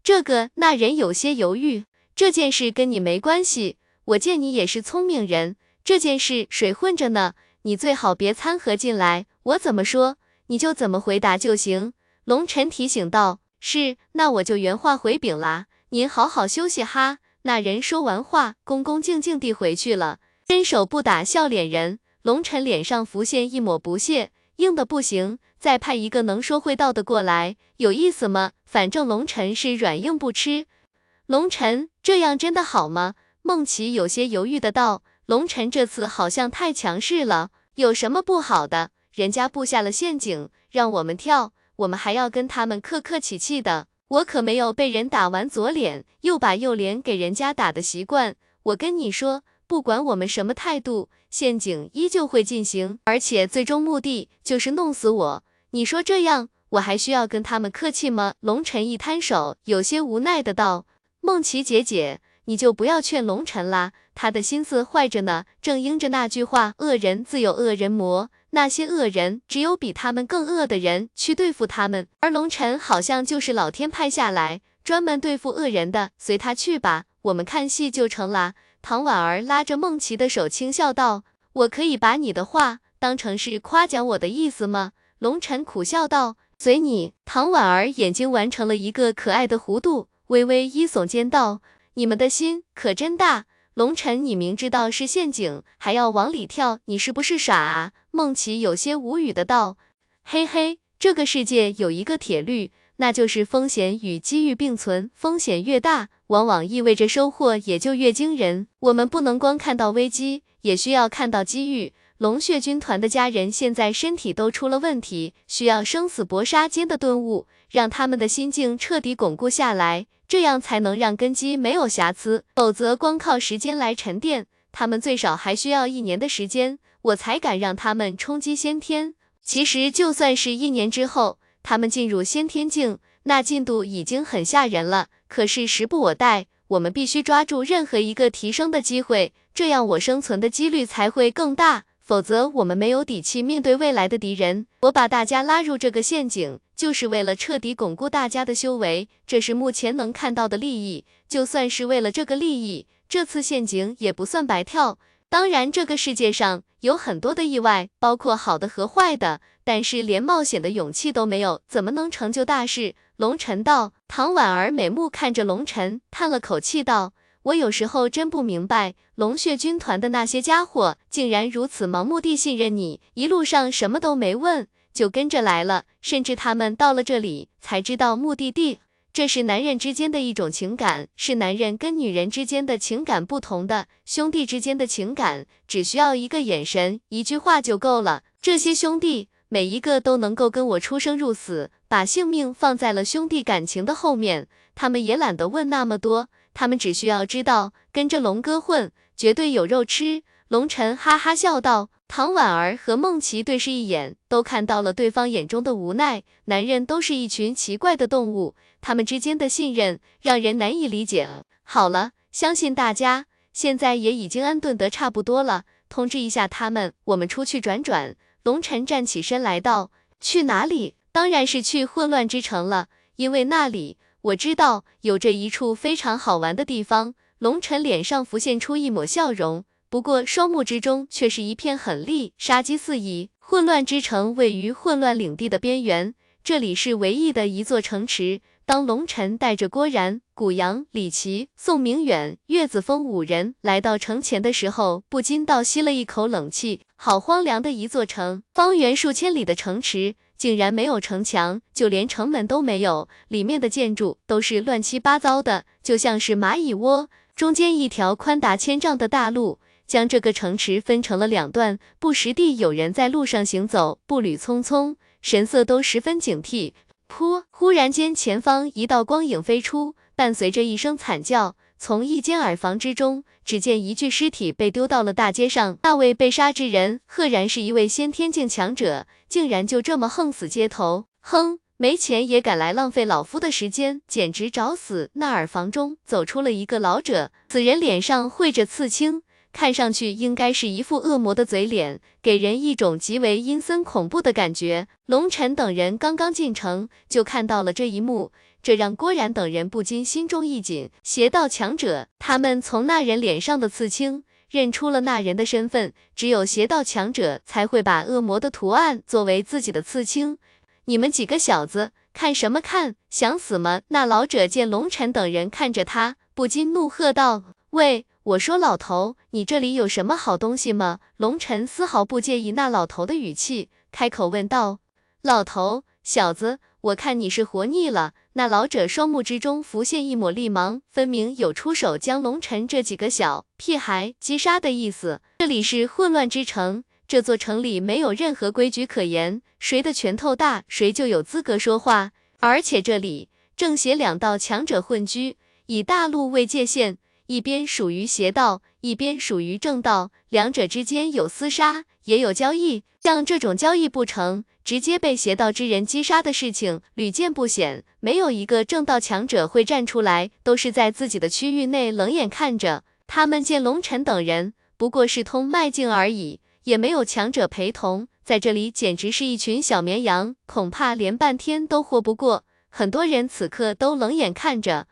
这个那人有些犹豫：“这件事跟你没关系，我见你也是聪明人。”这件事水混着呢，你最好别掺和进来。我怎么说，你就怎么回答就行。龙尘提醒道。是，那我就原话回禀啦。您好好休息哈。那人说完话，恭恭敬敬地回去了。伸手不打笑脸人，龙尘脸上浮现一抹不屑，硬的不行，再派一个能说会道的过来，有意思吗？反正龙尘是软硬不吃。龙尘，这样真的好吗？孟琪有些犹豫的道。龙晨这次好像太强势了，有什么不好的？人家布下了陷阱，让我们跳，我们还要跟他们客客气气的。我可没有被人打完左脸又把右脸给人家打的习惯。我跟你说，不管我们什么态度，陷阱依旧会进行，而且最终目的就是弄死我。你说这样，我还需要跟他们客气吗？龙晨一摊手，有些无奈的道：“梦琪姐姐。”你就不要劝龙尘啦，他的心思坏着呢。正应着那句话，恶人自有恶人磨，那些恶人只有比他们更恶的人去对付他们，而龙尘好像就是老天派下来专门对付恶人的，随他去吧，我们看戏就成啦。唐婉儿拉着孟琪的手，轻笑道：“我可以把你的话当成是夸奖我的意思吗？”龙尘苦笑道：“随你。”唐婉儿眼睛完成了一个可爱的弧度，微微一耸肩道。你们的心可真大，龙尘，你明知道是陷阱，还要往里跳，你是不是傻啊？孟琪有些无语的道。嘿嘿，这个世界有一个铁律，那就是风险与机遇并存，风险越大，往往意味着收获也就越惊人。我们不能光看到危机，也需要看到机遇。龙血军团的家人现在身体都出了问题，需要生死搏杀间的顿悟，让他们的心境彻底巩固下来。这样才能让根基没有瑕疵，否则光靠时间来沉淀，他们最少还需要一年的时间，我才敢让他们冲击先天。其实就算是一年之后，他们进入先天境，那进度已经很吓人了。可是时不我待，我们必须抓住任何一个提升的机会，这样我生存的几率才会更大。否则我们没有底气面对未来的敌人。我把大家拉入这个陷阱，就是为了彻底巩固大家的修为，这是目前能看到的利益。就算是为了这个利益，这次陷阱也不算白跳。当然，这个世界上有很多的意外，包括好的和坏的，但是连冒险的勇气都没有，怎么能成就大事？龙晨道。唐婉儿美目看着龙晨，叹了口气道：“我有时候真不明白，龙血军团的那些家伙竟然如此盲目地信任你，一路上什么都没问就跟着来了，甚至他们到了这里才知道目的地。这是男人之间的一种情感，是男人跟女人之间的情感不同的，兄弟之间的情感只需要一个眼神、一句话就够了。这些兄弟。”每一个都能够跟我出生入死，把性命放在了兄弟感情的后面，他们也懒得问那么多，他们只需要知道跟着龙哥混，绝对有肉吃。龙晨哈哈笑道。唐婉儿和孟琪对视一眼，都看到了对方眼中的无奈。男人都是一群奇怪的动物，他们之间的信任让人难以理解。好了，相信大家现在也已经安顿得差不多了，通知一下他们，我们出去转转。龙晨站起身来道：“去哪里？当然是去混乱之城了，因为那里我知道有着一处非常好玩的地方。”龙晨脸上浮现出一抹笑容，不过双目之中却是一片狠厉，杀机四溢。混乱之城位于混乱领地的边缘，这里是唯一的一座城池。当龙晨带着郭然、古阳、李奇、宋明远、岳子峰五人来到城前的时候，不禁倒吸了一口冷气。好荒凉的一座城，方圆数千里的城池竟然没有城墙，就连城门都没有，里面的建筑都是乱七八糟的，就像是蚂蚁窝。中间一条宽达千丈的大路，将这个城池分成了两段，不时地有人在路上行走，步履匆匆，神色都十分警惕。噗！忽然间，前方一道光影飞出，伴随着一声惨叫，从一间耳房之中，只见一具尸体被丢到了大街上。那位被杀之人，赫然是一位先天境强者，竟然就这么横死街头！哼，没钱也敢来浪费老夫的时间，简直找死！那耳房中走出了一个老者，此人脸上绘着刺青。看上去应该是一副恶魔的嘴脸，给人一种极为阴森恐怖的感觉。龙晨等人刚刚进城，就看到了这一幕，这让郭然等人不禁心中一紧。邪道强者，他们从那人脸上的刺青认出了那人的身份，只有邪道强者才会把恶魔的图案作为自己的刺青。你们几个小子看什么看？想死吗？那老者见龙晨等人看着他，不禁怒喝道：“喂！”我说老头，你这里有什么好东西吗？龙晨丝毫不介意那老头的语气，开口问道：“老头，小子，我看你是活腻了。”那老者双目之中浮现一抹厉芒，分明有出手将龙晨这几个小屁孩击杀的意思。这里是混乱之城，这座城里没有任何规矩可言，谁的拳头大，谁就有资格说话。而且这里正邪两道强者混居，以大陆为界限。一边属于邪道，一边属于正道，两者之间有厮杀，也有交易。像这种交易不成，直接被邪道之人击杀的事情屡见不鲜。没有一个正道强者会站出来，都是在自己的区域内冷眼看着。他们见龙尘等人不过是通脉境而已，也没有强者陪同，在这里简直是一群小绵羊，恐怕连半天都活不过。很多人此刻都冷眼看着。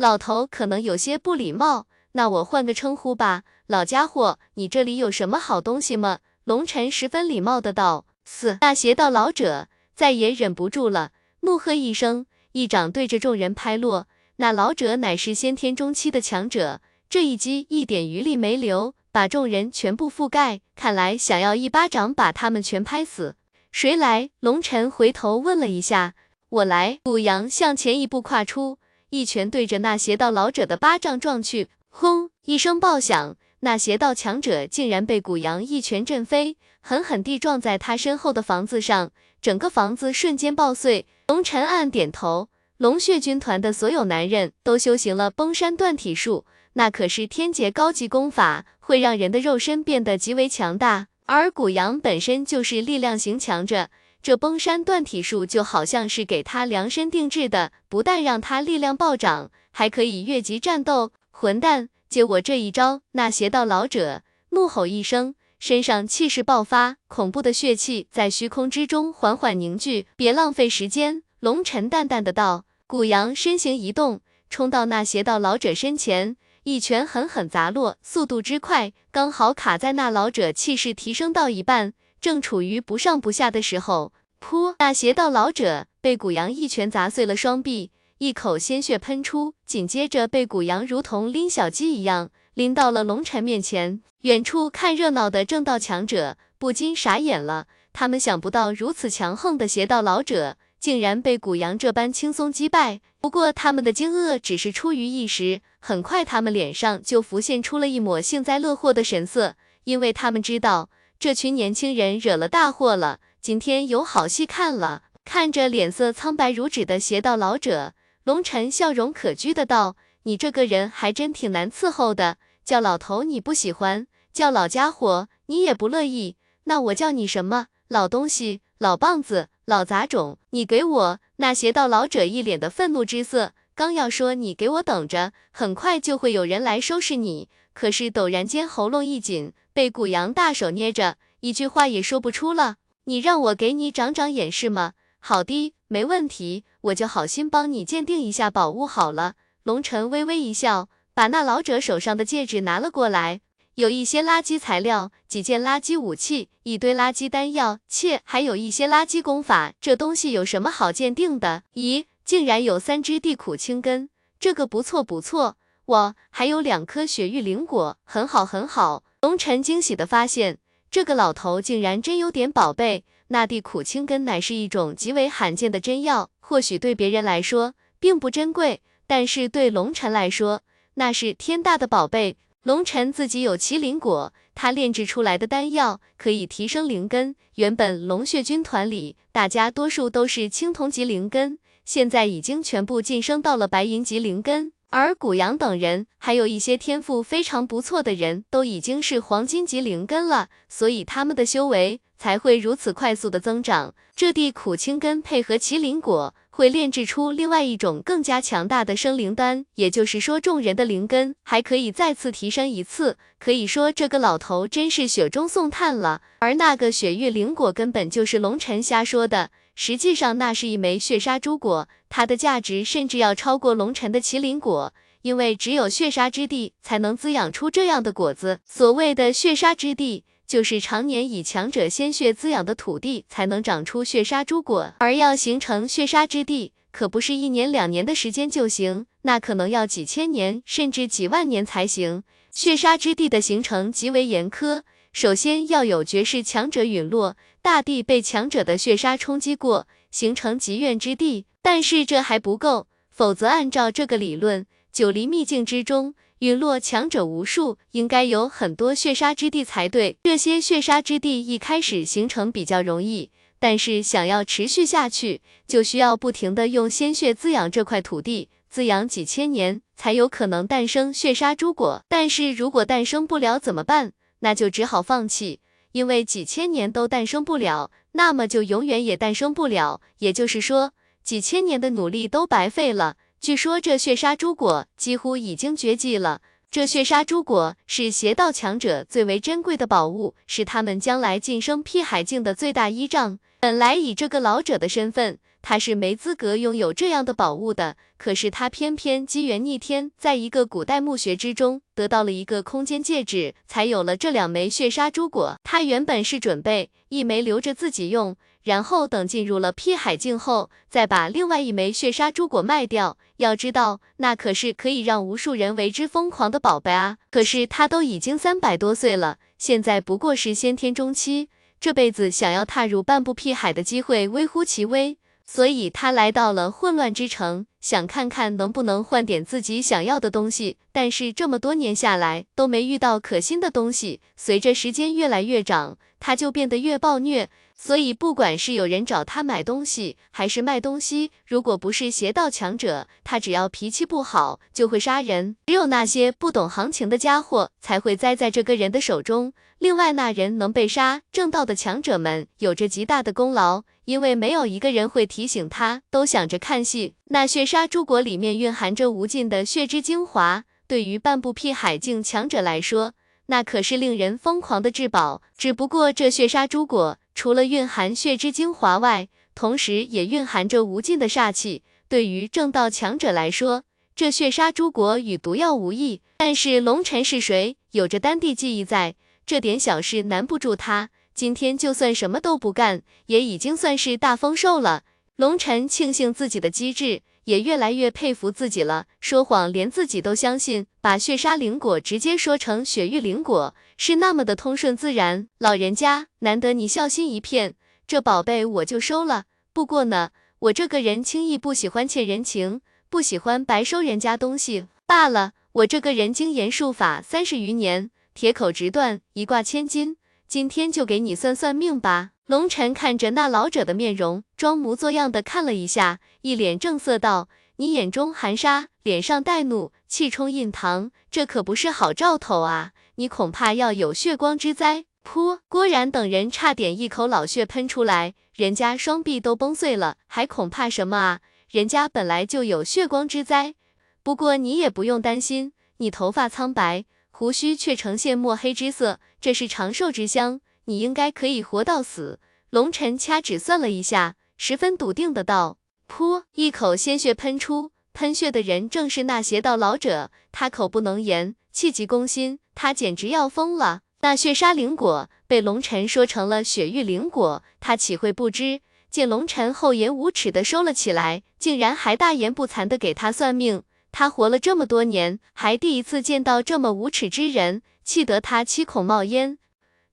老头可能有些不礼貌，那我换个称呼吧。老家伙，你这里有什么好东西吗？龙尘十分礼貌的道。四那邪道老者再也忍不住了，怒喝一声，一掌对着众人拍落。那老者乃是先天中期的强者，这一击一点余力没留，把众人全部覆盖。看来想要一巴掌把他们全拍死。谁来？龙尘回头问了一下。我来。古阳向前一步跨出。一拳对着那邪道老者的巴掌撞去，轰！一声爆响，那邪道强者竟然被古阳一拳震飞，狠狠地撞在他身后的房子上，整个房子瞬间爆碎。龙尘暗点头，龙血军团的所有男人都修行了崩山断体术，那可是天劫高级功法，会让人的肉身变得极为强大，而古阳本身就是力量型强者。这崩山断体术就好像是给他量身定制的，不但让他力量暴涨，还可以越级战斗。混蛋，接我这一招！那邪道老者怒吼一声，身上气势爆发，恐怖的血气在虚空之中缓缓凝聚。别浪费时间，龙尘淡淡的道。古阳身形一动，冲到那邪道老者身前，一拳狠狠砸落，速度之快，刚好卡在那老者气势提升到一半，正处于不上不下的时候。噗！那邪道老者被古阳一拳砸碎了双臂，一口鲜血喷出，紧接着被古阳如同拎小鸡一样拎到了龙尘面前。远处看热闹的正道强者不禁傻眼了，他们想不到如此强横的邪道老者竟然被古阳这般轻松击败。不过他们的惊愕只是出于一时，很快他们脸上就浮现出了一抹幸灾乐祸的神色，因为他们知道这群年轻人惹了大祸了，今天有好戏看了。看着脸色苍白如纸的邪道老者，龙尘笑容可掬的道：“你这个人还真挺难伺候的，叫老头你不喜欢。”叫老家伙，你也不乐意，那我叫你什么？老东西、老棒子、老杂种，你给我！那邪道老者一脸的愤怒之色，刚要说你给我等着，很快就会有人来收拾你，可是陡然间喉咙一紧，被古阳大手捏着，一句话也说不出了。你让我给你长长眼是吗？好的，没问题，我就好心帮你鉴定一下宝物好了。龙尘微微一笑，把那老者手上的戒指拿了过来。有一些垃圾材料，几件垃圾武器，一堆垃圾丹药，切，还有一些垃圾功法。这东西有什么好鉴定的？咦，竟然有三只地苦青根，这个不错不错。我还有两颗雪域灵果，很好很好。龙尘惊喜的发现，这个老头竟然真有点宝贝。那地苦青根乃是一种极为罕见的真药，或许对别人来说并不珍贵，但是对龙尘来说，那是天大的宝贝。龙尘自己有麒麟果，他炼制出来的丹药可以提升灵根。原本龙血军团里，大家多数都是青铜级灵根，现在已经全部晋升到了白银级灵根。而古阳等人，还有一些天赋非常不错的人，都已经是黄金级灵根了，所以他们的修为才会如此快速的增长。这地苦青根配合麒麟果。会炼制出另外一种更加强大的生灵丹，也就是说，众人的灵根还可以再次提升一次。可以说，这个老头真是雪中送炭了。而那个雪域灵果根本就是龙尘瞎说的，实际上那是一枚血杀珠果，它的价值甚至要超过龙尘的麒麟果，因为只有血杀之地才能滋养出这样的果子。所谓的血杀之地。就是常年以强者鲜血滋养的土地，才能长出血杀诸果。而要形成血杀之地，可不是一年两年的时间就行，那可能要几千年甚至几万年才行。血杀之地的形成极为严苛，首先要有绝世强者陨落，大地被强者的血杀冲击过，形成极怨之地。但是这还不够，否则按照这个理论，九黎秘境之中。陨落强者无数，应该有很多血杀之地才对。这些血杀之地一开始形成比较容易，但是想要持续下去，就需要不停的用鲜血滋养这块土地，滋养几千年才有可能诞生血杀诸果。但是如果诞生不了怎么办？那就只好放弃，因为几千年都诞生不了，那么就永远也诞生不了。也就是说，几千年的努力都白费了。据说这血杀诸果几乎已经绝迹了。这血杀诸果是邪道强者最为珍贵的宝物，是他们将来晋升辟海境的最大依仗。本来以这个老者的身份，他是没资格拥有这样的宝物的。可是他偏偏机缘逆天，在一个古代墓穴之中得到了一个空间戒指，才有了这两枚血杀诸果。他原本是准备一枚留着自己用。然后等进入了辟海境后，再把另外一枚血杀诸果卖掉。要知道，那可是可以让无数人为之疯狂的宝贝啊！可是他都已经三百多岁了，现在不过是先天中期，这辈子想要踏入半步辟海的机会微乎其微。所以他来到了混乱之城，想看看能不能换点自己想要的东西。但是这么多年下来，都没遇到可心的东西。随着时间越来越长，他就变得越暴虐。所以，不管是有人找他买东西，还是卖东西，如果不是邪道强者，他只要脾气不好，就会杀人。只有那些不懂行情的家伙，才会栽在这个人的手中。另外，那人能被杀，正道的强者们有着极大的功劳，因为没有一个人会提醒他，都想着看戏。那血杀诸果里面蕴含着无尽的血之精华，对于半步辟海境强者来说，那可是令人疯狂的至宝。只不过这血杀诸果。除了蕴含血之精华外，同时也蕴含着无尽的煞气。对于正道强者来说，这血杀诸国与毒药无异。但是龙尘是谁？有着丹帝记忆在，这点小事难不住他。今天就算什么都不干，也已经算是大丰收了。龙尘庆幸自己的机智，也越来越佩服自己了。说谎连自己都相信，把血杀灵果直接说成血域灵果，是那么的通顺自然。老人家，难得你孝心一片，这宝贝我就收了。不过呢，我这个人轻易不喜欢欠人情，不喜欢白收人家东西罢了。我这个人精研术法三十余年，铁口直断，一卦千金。今天就给你算算命吧。龙尘看着那老者的面容，装模作样的看了一下，一脸正色道：“你眼中含沙，脸上带怒，气冲印堂，这可不是好兆头啊！你恐怕要有血光之灾。”噗！郭然等人差点一口老血喷出来，人家双臂都崩碎了，还恐怕什么啊？人家本来就有血光之灾。不过你也不用担心，你头发苍白，胡须却呈现墨黑之色，这是长寿之香，你应该可以活到死。龙尘掐指算了一下，十分笃定的道：“噗！”一口鲜血喷出，喷血的人正是那邪道老者。他口不能言，气急攻心，他简直要疯了。那血杀灵果被龙尘说成了血域灵果，他岂会不知？见龙尘厚颜无耻的收了起来，竟然还大言不惭的给他算命。他活了这么多年，还第一次见到这么无耻之人，气得他七孔冒烟。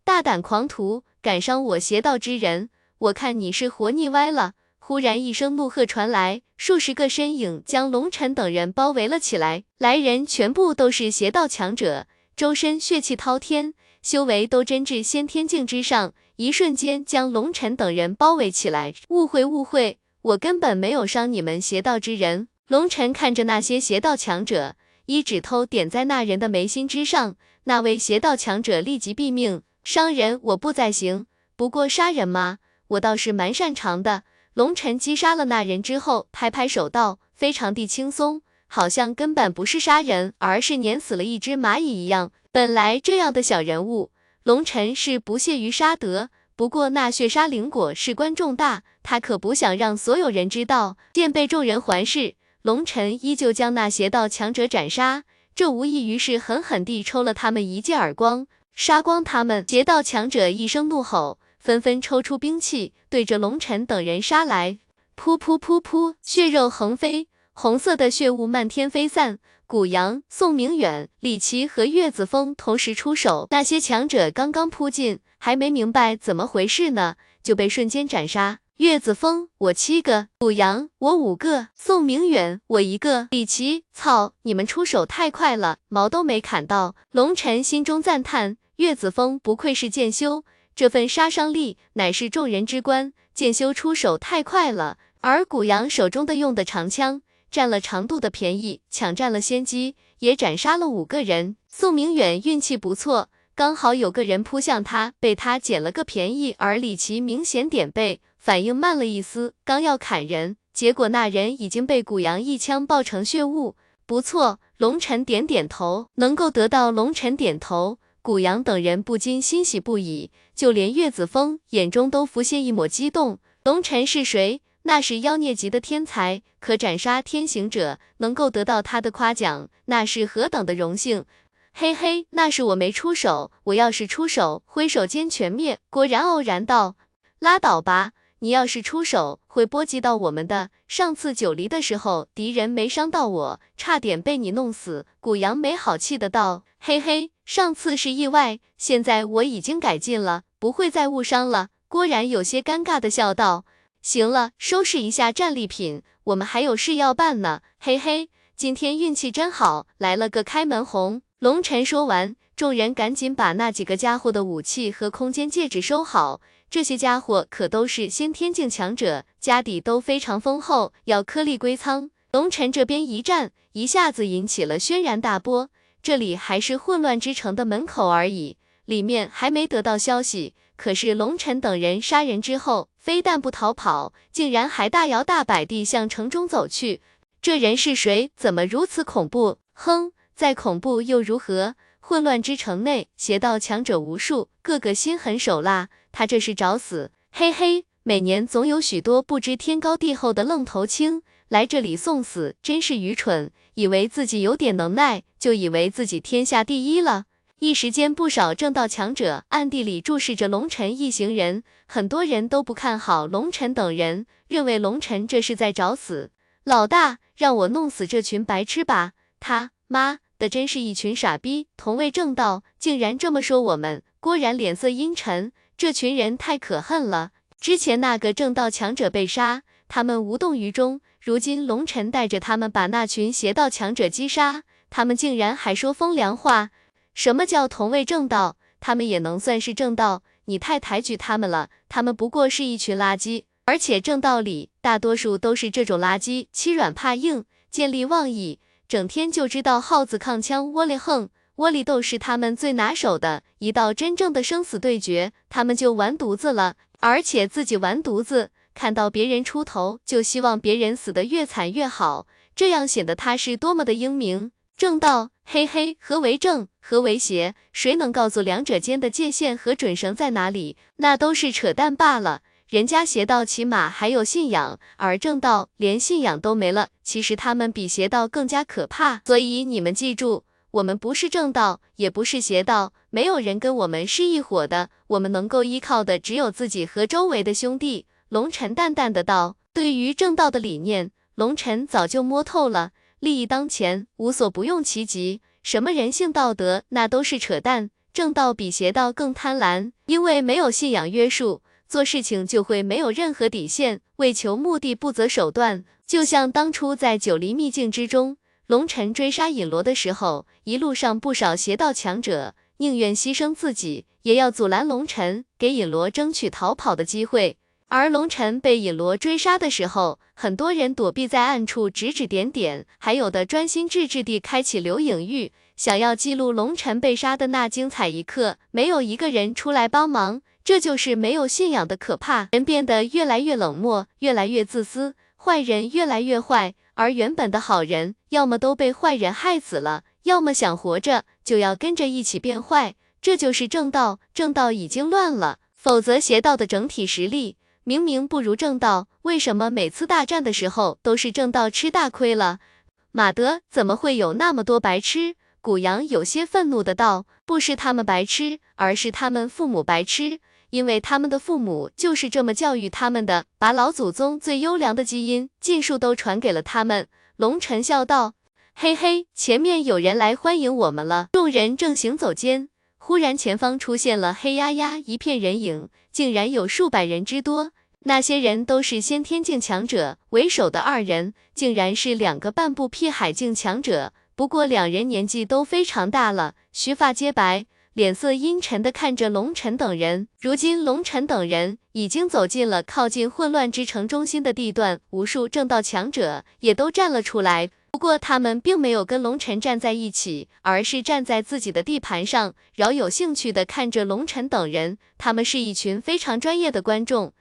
大胆狂徒，敢伤我邪道之人，我看你是活腻歪了！忽然一声怒喝传来，数十个身影将龙尘等人包围了起来。来人全部都是邪道强者，周身血气滔天，修为都真至先天境之上，一瞬间将龙尘等人包围起来。误会误会，我根本没有伤你们邪道之人。龙尘看着那些邪道强者，一指头点在那人的眉心之上，那位邪道强者立即毙命。伤人我不再行，不过杀人嘛，我倒是蛮擅长的。龙尘击杀了那人之后，拍拍手道：“非常地轻松，好像根本不是杀人，而是碾死了一只蚂蚁一样。本来这样的小人物，龙尘是不屑于杀得。不过那血杀灵果事关重大，他可不想让所有人知道。见被众人环视。龙尘依旧将那邪道强者斩杀，这无异于是狠狠地抽了他们一记耳光，杀光他们。邪道强者一声怒吼，纷纷抽出兵器，对着龙尘等人杀来。噗噗噗噗，血肉横飞，红色的血雾漫天飞散。古阳、宋明远、李奇和岳子峰同时出手，那些强者刚刚扑进，还没明白怎么回事呢，就被瞬间斩杀。岳子峰，我七个；古阳，我五个；宋明远，我一个；李奇，操，你们出手太快了，毛都没砍到。龙尘心中赞叹，岳子峰不愧是剑修，这份杀伤力乃是众人之冠。剑修出手太快了，而古阳手中的用的长枪，占了长度的便宜，抢占了先机，也斩杀了五个人。宋明远运气不错，刚好有个人扑向他，被他捡了个便宜，而李奇明显点背。反应慢了一丝，刚要砍人，结果那人已经被古阳一枪爆成血雾。不错，龙尘点点头，能够得到龙尘点头，古阳等人不禁欣喜不已，就连岳子峰眼中都浮现一抹激动。龙尘是谁？那是妖孽级的天才，可斩杀天行者，能够得到他的夸奖，那是何等的荣幸！嘿嘿，那是我没出手，我要是出手，挥手间全灭。果然傲然道：“拉倒吧。”你要是出手，会波及到我们的。上次九黎的时候，敌人没伤到我，差点被你弄死。古阳没好气的道：“嘿嘿，上次是意外，现在我已经改进了，不会再误伤了。”郭然有些尴尬的笑道：“行了，收拾一下战利品，我们还有事要办呢。”嘿嘿，今天运气真好，来了个开门红。龙尘说完，众人赶紧把那几个家伙的武器和空间戒指收好。这些家伙可都是先天境强者，家底都非常丰厚，要颗粒归仓。龙尘这边一战，一下子引起了轩然大波。这里还是混乱之城的门口而已，里面还没得到消息。可是龙尘等人杀人之后，非但不逃跑，竟然还大摇大摆地向城中走去。这人是谁？怎么如此恐怖？哼，再恐怖又如何？混乱之城内，邪道强者无数，个个心狠手辣。他这是找死！嘿嘿，每年总有许多不知天高地厚的愣头青来这里送死，真是愚蠢！以为自己有点能耐，就以为自己天下第一了。一时间，不少正道强者暗地里注视着龙尘一行人，很多人都不看好龙尘等人，认为龙尘这是在找死。老大，让我弄死这群白痴吧！他妈的，真是一群傻逼！同为正道，竟然这么说我们。郭然脸色阴沉，这群人太可恨了。之前那个正道强者被杀，他们无动于衷，如今龙尘带着他们把那群邪道强者击杀，他们竟然还说风凉话。什么叫同为正道？他们也能算是正道？你太抬举他们了，他们不过是一群垃圾。而且正道里大多数都是这种垃圾，欺软怕硬，见利忘义，整天就知道耗子扛枪，窝里横。窝里斗是他们最拿手的，一到真正的生死对决，他们就完犊子了，而且自己完犊子，看到别人出头，就希望别人死得越惨越好，这样显得他是多么的英明正道。嘿嘿，何为正，何为邪？谁能告诉两者间的界限和准绳在哪里？那都是扯淡罢了。人家邪道起码还有信仰，而正道连信仰都没了。其实他们比邪道更加可怕。所以你们记住，我们不是正道，也不是邪道，没有人跟我们是一伙的。我们能够依靠的只有自己和周围的兄弟。龙尘淡淡的道：“对于正道的理念，龙尘早就摸透了。”利益当前，无所不用其极。什么人性道德，那都是扯淡。正道比邪道更贪婪，因为没有信仰约束，做事情就会没有任何底线，为求目的不择手段。就像当初在九黎秘境之中，龙尘追杀尹罗的时候，一路上不少邪道强者宁愿牺牲自己，也要阻拦龙尘，给尹罗争取逃跑的机会。而龙尘被尹罗追杀的时候，很多人躲避在暗处指指点点，还有的专心致志地开启留影域，想要记录龙尘被杀的那精彩一刻。没有一个人出来帮忙，这就是没有信仰的可怕。人变得越来越冷漠，越来越自私，坏人越来越坏，而原本的好人，要么都被坏人害死了，要么想活着就要跟着一起变坏。这就是正道，正道已经乱了，否则邪道的整体实力。明明不如正道，为什么每次大战的时候都是正道吃大亏了？马德，怎么会有那么多白痴？古阳有些愤怒的道：“不是他们白痴，而是他们父母白痴，因为他们的父母就是这么教育他们的，把老祖宗最优良的基因尽数都传给了他们。”龙尘笑道：“嘿嘿，前面有人来欢迎我们了。”众人正行走间，忽然前方出现了黑压压一片人影，竟然有数百人之多。那些人都是先天境强者，为首的二人竟然是两个半步辟海境强者。不过两人年纪都非常大了，须发皆白，脸色阴沉的看着龙尘等人。如今龙尘等人已经走进了靠近混乱之城中心的地段，无数正道强者也都站了出来。不过他们并没有跟龙尘站在一起，而是站在自己的地盘上，饶有兴趣的看着龙尘等人。他们是一群非常专业的观众。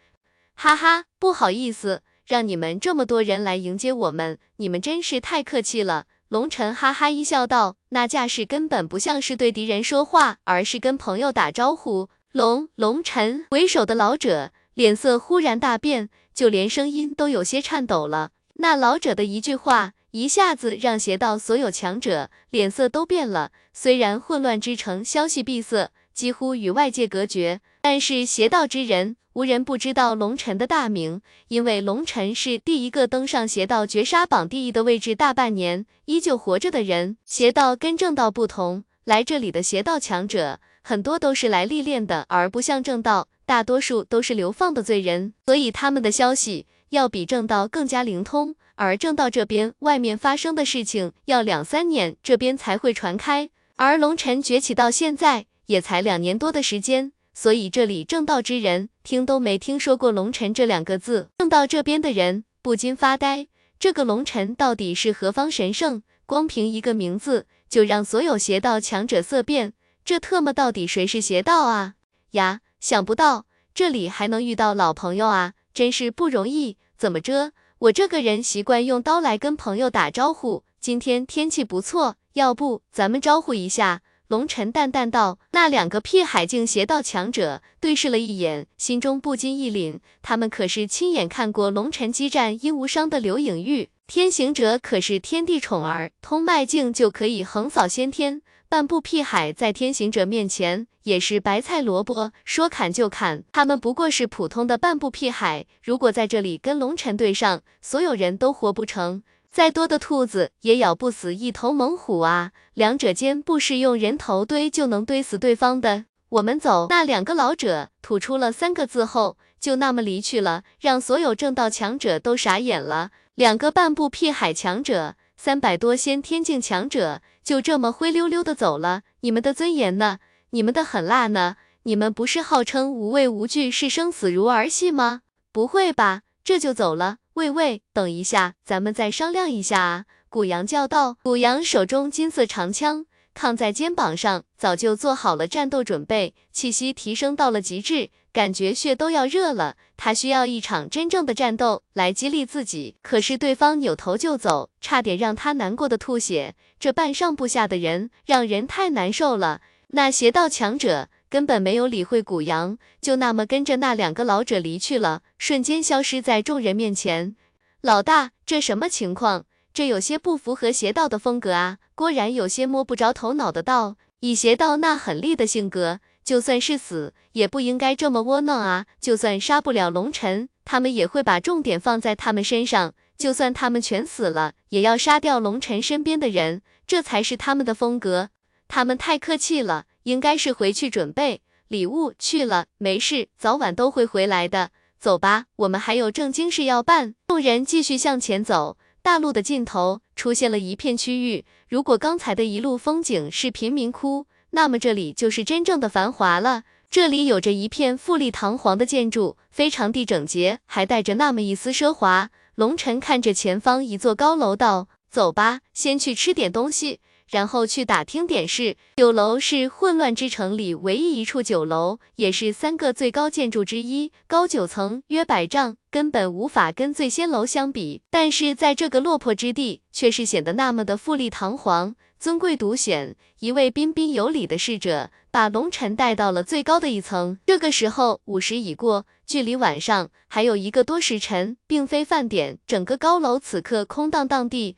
哈哈，不好意思，让你们这么多人来迎接我们，你们真是太客气了。龙尘哈哈一笑，道：“那架势根本不像是对敌人说话，而是跟朋友打招呼。”龙龙尘为首的老者脸色忽然大变，就连声音都有些颤抖了。那老者的一句话，一下子让邪道所有强者脸色都变了。虽然混乱之城消息闭塞，几乎与外界隔绝，但是邪道之人。无人不知道龙尘的大名，因为龙尘是第一个登上邪道绝杀榜第一的位置，大半年依旧活着的人。邪道跟正道不同，来这里的邪道强者很多都是来历练的，而不像正道，大多数都是流放的罪人，所以他们的消息要比正道更加灵通。而正道这边外面发生的事情，要两三年这边才会传开，而龙尘崛起到现在也才两年多的时间。所以这里正道之人听都没听说过龙尘这两个字，正道这边的人不禁发呆。这个龙尘到底是何方神圣？光凭一个名字就让所有邪道强者色变，这特么到底谁是邪道啊？呀，想不到这里还能遇到老朋友啊，真是不容易。怎么着？我这个人习惯用刀来跟朋友打招呼。今天天气不错，要不咱们招呼一下？龙尘淡淡道：“那两个辟海境邪道强者对视了一眼，心中不禁一凛。他们可是亲眼看过龙尘激战殷无伤的刘影玉，天行者可是天地宠儿，通脉境就可以横扫先天。半步屁海在天行者面前也是白菜萝卜，说砍就砍。他们不过是普通的半步屁海，如果在这里跟龙尘对上，所有人都活不成。再多的兔子也咬不死一头猛虎啊！两者间不是用人头堆就能堆死对方的。我们走。那两个老者吐出了三个字后，就那么离去了，让所有正道强者都傻眼了。两个半步屁海强者，三百多仙天境强者。就这么灰溜溜的走了，你们的尊严呢？你们的狠辣呢？你们不是号称无畏无惧，是生死如儿戏吗？不会吧，这就走了？喂喂，等一下，咱们再商量一下啊！古阳叫道。古阳手中金色长枪扛在肩膀上，早就做好了战斗准备，气息提升到了极致。感觉血都要热了，他需要一场真正的战斗来激励自己。可是对方扭头就走，差点让他难过的吐血。这半上不下的人，让人太难受了。那邪道强者根本没有理会古阳，就那么跟着那两个老者离去了，瞬间消失在众人面前。老大，这什么情况？这有些不符合邪道的风格啊！郭然有些摸不着头脑的道，以邪道那狠厉的性格。就算是死，也不应该这么窝囊啊！就算杀不了龙尘，他们也会把重点放在他们身上。就算他们全死了，也要杀掉龙尘身边的人，这才是他们的风格。他们太客气了，应该是回去准备礼物去了。没事，早晚都会回来的。走吧，我们还有正经事要办。众人继续向前走，大路的尽头出现了一片区域。如果刚才的一路风景是贫民窟。那么这里就是真正的繁华了。这里有着一片富丽堂皇的建筑，非常地整洁，还带着那么一丝奢华。龙尘看着前方一座高楼，道：“走吧，先去吃点东西。”然后去打听点事。酒楼是混乱之城里唯一一处酒楼，也是三个最高建筑之一，高九层，约百丈，根本无法跟醉仙楼相比。但是在这个落魄之地，却是显得那么的富丽堂皇，尊贵独显。一位彬彬有礼的侍者把龙尘带到了最高的一层。这个时候午时已过，距离晚上还有一个多时辰，并非饭点。整个高楼此刻空荡荡地。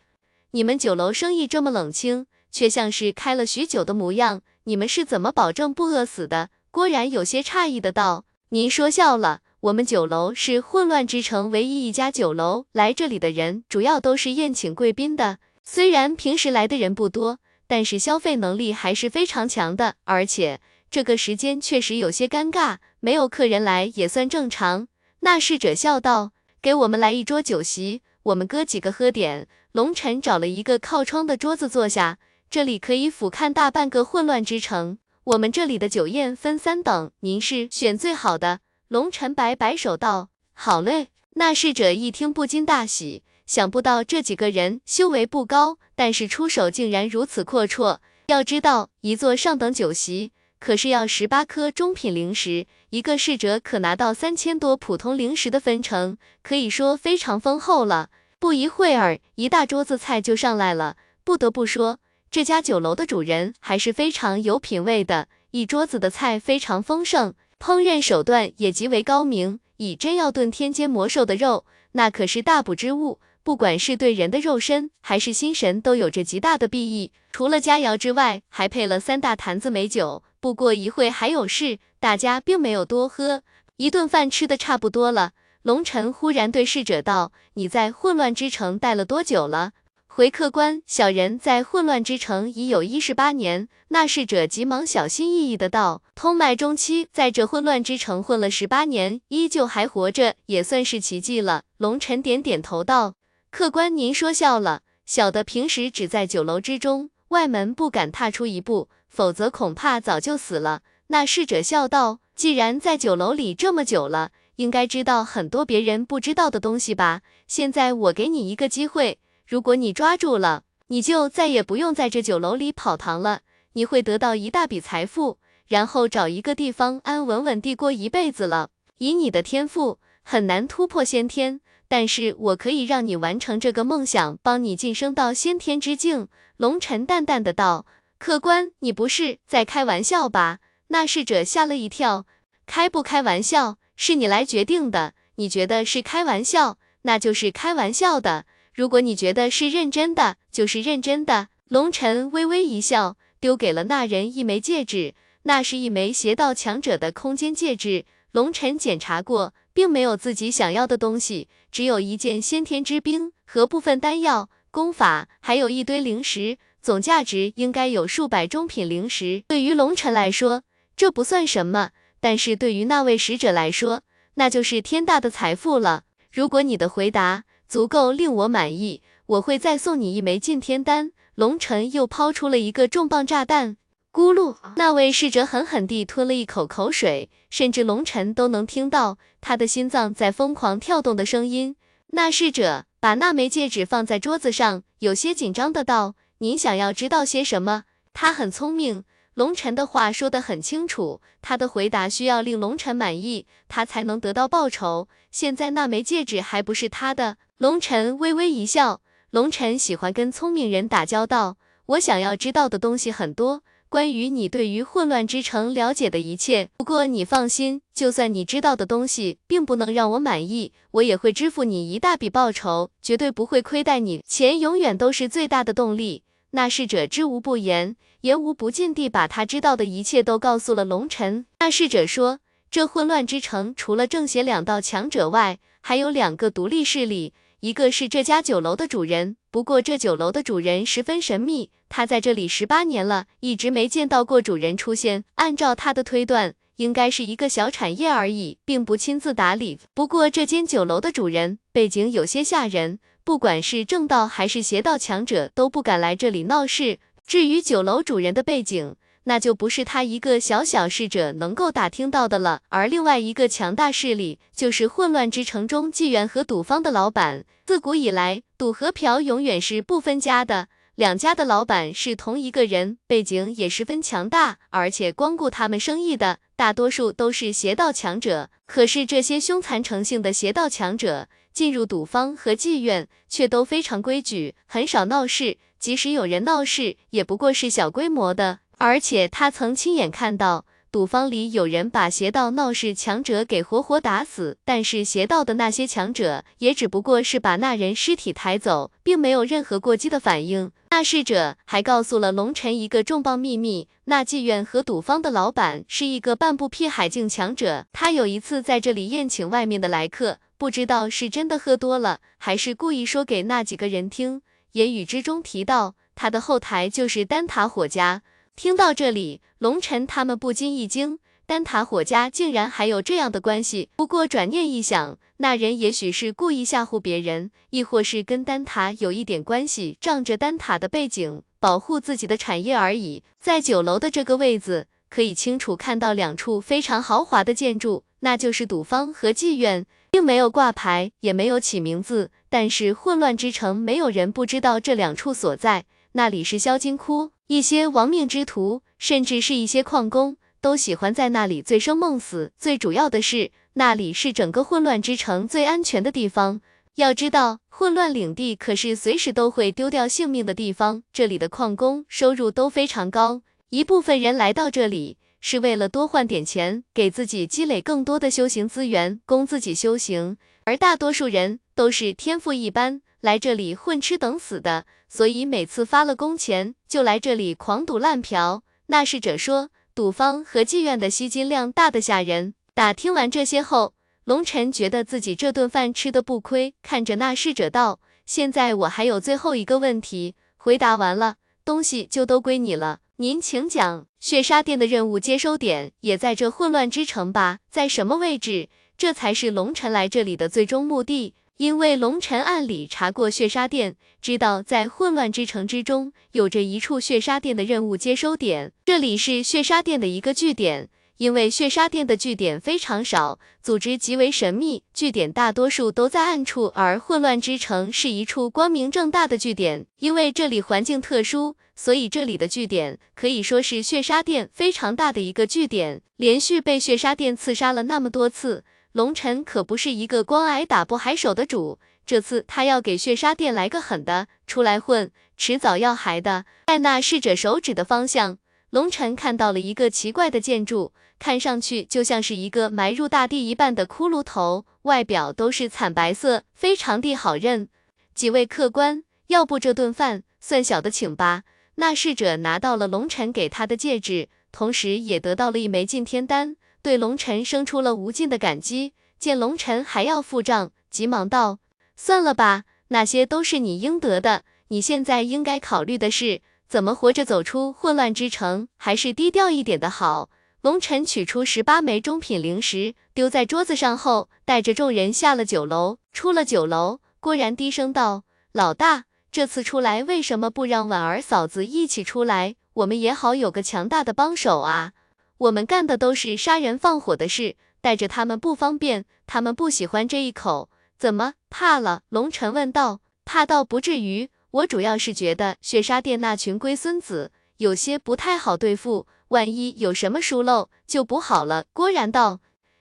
你们酒楼生意这么冷清？却像是开了许久的模样，你们是怎么保证不饿死的？郭然有些诧异的道：“您说笑了，我们酒楼是混乱之城唯一一家酒楼，来这里的人主要都是宴请贵宾的。虽然平时来的人不多，但是消费能力还是非常强的。而且这个时间确实有些尴尬，没有客人来也算正常。”那侍者笑道：“给我们来一桌酒席，我们哥几个喝点。”龙晨找了一个靠窗的桌子坐下。这里可以俯瞰大半个混乱之城。我们这里的酒宴分三等，您是选最好的。龙尘白摆手道：“好嘞。”那侍者一听不禁大喜，想不到这几个人修为不高，但是出手竟然如此阔绰。要知道，一座上等酒席可是要十八颗中品灵石，一个侍者可拿到三千多普通灵石的分成，可以说非常丰厚了。不一会儿，一大桌子菜就上来了。不得不说。这家酒楼的主人还是非常有品位的，一桌子的菜非常丰盛，烹饪手段也极为高明。以真要炖天阶魔兽的肉，那可是大补之物，不管是对人的肉身还是心神，都有着极大的裨益。除了佳肴之外，还配了三大坛子美酒。不过一会还有事，大家并没有多喝。一顿饭吃的差不多了，龙尘忽然对侍者道：“你在混乱之城待了多久了？”回客官，小人在混乱之城已有一十八年。那侍者急忙小心翼翼的道：“通脉中期在这混乱之城混了十八年，依旧还活着，也算是奇迹了。”龙尘点点头道：“客官，您说笑了。小的平时只在酒楼之中，外门不敢踏出一步，否则恐怕早就死了。”那侍者笑道：“既然在酒楼里这么久了，应该知道很多别人不知道的东西吧？现在我给你一个机会。”如果你抓住了，你就再也不用在这酒楼里跑堂了，你会得到一大笔财富，然后找一个地方安稳稳地过一辈子了。以你的天赋，很难突破先天，但是我可以让你完成这个梦想，帮你晋升到先天之境。龙尘淡淡的道：“客官，你不是在开玩笑吧？”那侍者吓了一跳，开不开玩笑是你来决定的，你觉得是开玩笑，那就是开玩笑的。如果你觉得是认真的，就是认真的。龙尘微微一笑，丢给了那人一枚戒指，那是一枚邪道强者的空间戒指。龙尘检查过，并没有自己想要的东西，只有一件先天之兵和部分丹药、功法，还有一堆灵石，总价值应该有数百中品灵石。对于龙尘来说，这不算什么，但是对于那位使者来说，那就是天大的财富了。如果你的回答足够令我满意，我会再送你一枚禁天丹。龙尘又抛出了一个重磅炸弹，咕噜！那位侍者狠狠地吞了一口口水，甚至龙尘都能听到他的心脏在疯狂跳动的声音。那侍者把那枚戒指放在桌子上，有些紧张的道：“您想要知道些什么？”他很聪明，龙尘的话说得很清楚，他的回答需要令龙尘满意，他才能得到报酬。现在那枚戒指还不是他的，龙尘微微一笑。龙尘喜欢跟聪明人打交道，我想要知道的东西很多，关于你对于混乱之城了解的一切。不过你放心，就算你知道的东西并不能让我满意，我也会支付你一大笔报酬，绝对不会亏待你。钱永远都是最大的动力。那侍者知无不言，言无不尽地把他知道的一切都告诉了龙尘。那侍者说，这混乱之城除了正邪两道强者外，还有两个独立势力。一个是这家酒楼的主人，不过这酒楼的主人十分神秘，他在这里十八年了，一直没见到过主人出现。按照他的推断，应该是一个小产业而已，并不亲自打理。不过这间酒楼的主人背景有些吓人，不管是正道还是邪道强者都不敢来这里闹事。至于酒楼主人的背景，那就不是他一个小小侍者能够打听到的了。而另外一个强大势力，就是混乱之城中纪元和赌方的老板。自古以来，赌和嫖永远是不分家的，两家的老板是同一个人，背景也十分强大，而且光顾他们生意的大多数都是邪道强者。可是这些凶残成性的邪道强者，进入赌坊和妓院，却都非常规矩，很少闹事。即使有人闹事，也不过是小规模的。而且他曾亲眼看到赌坊里有人把邪道闹事强者给活活打死，但是邪道的那些强者也只不过是把那人尸体抬走，并没有任何过激的反应。那侍者还告诉了龙尘一个重磅秘密：那妓院和赌坊的老板是一个半步辟海境强者。他有一次在这里宴请外面的来客，不知道是真的喝多了，还是故意说给那几个人听，言语之中提到他的后台就是丹塔火家。听到这里，龙尘他们不禁一惊，丹塔火家竟然还有这样的关系。不过转念一想，那人也许是故意吓唬别人，亦或是跟丹塔有一点关系，仗着丹塔的背景保护自己的产业而已。在酒楼的这个位子，可以清楚看到两处非常豪华的建筑，那就是赌坊和妓院，并没有挂牌，也没有起名字。但是混乱之城没有人不知道这两处所在，那里是销金窟。一些亡命之徒，甚至是一些矿工，都喜欢在那里醉生梦死。最主要的是，那里是整个混乱之城最安全的地方。要知道，混乱领地可是随时都会丢掉性命的地方。这里的矿工收入都非常高，一部分人来到这里是为了多换点钱，给自己积累更多的修行资源，供自己修行。而大多数人都是天赋一般。来这里混吃等死的，所以每次发了工钱就来这里狂赌滥嫖。那侍者说，赌方和妓院的吸金量大得吓人。打听完这些后，龙尘觉得自己这顿饭吃的不亏，看着那侍者道：“现在我还有最后一个问题，回答完了，东西就都归你了。您请讲。血杀店的任务接收点也在这混乱之城吧？在什么位置？这才是龙尘来这里的最终目的。”因为龙尘暗里查过血杀殿，知道在混乱之城之中有着一处血杀殿的任务接收点，这里是血杀殿的一个据点。因为血杀殿的据点非常少，组织极为神秘，据点大多数都在暗处，而混乱之城是一处光明正大的据点。因为这里环境特殊，所以这里的据点可以说是血杀殿非常大的一个据点，连续被血杀殿刺杀了那么多次。龙尘可不是一个光挨打不还手的主，这次他要给血杀殿来个狠的，出来混，迟早要还的。在那侍者手指的方向，龙尘看到了一个奇怪的建筑，看上去就像是一个埋入大地一半的骷髅头，外表都是惨白色，非常地好认。几位客官，要不这顿饭算小的请吧。那侍者拿到了龙尘给他的戒指，同时也得到了一枚禁天丹，对龙尘生出了无尽的感激。见龙尘还要付账，急忙道：“算了吧，那些都是你应得的。你现在应该考虑的是，怎么活着走出混乱之城，还是低调一点的好。”龙尘取出十八枚中品灵石，丢在桌子上后，带着众人下了酒楼。出了酒楼，郭然低声道：“老大。”这次出来为什么不让婉儿嫂子一起出来？我们也好有个强大的帮手啊！我们干的都是杀人放火的事，带着他们不方便，他们不喜欢这一口，怎么怕了？龙尘问道。怕倒不至于，我主要是觉得血杀店那群龟孙子有些不太好对付，万一有什么疏漏就不好了。郭然道。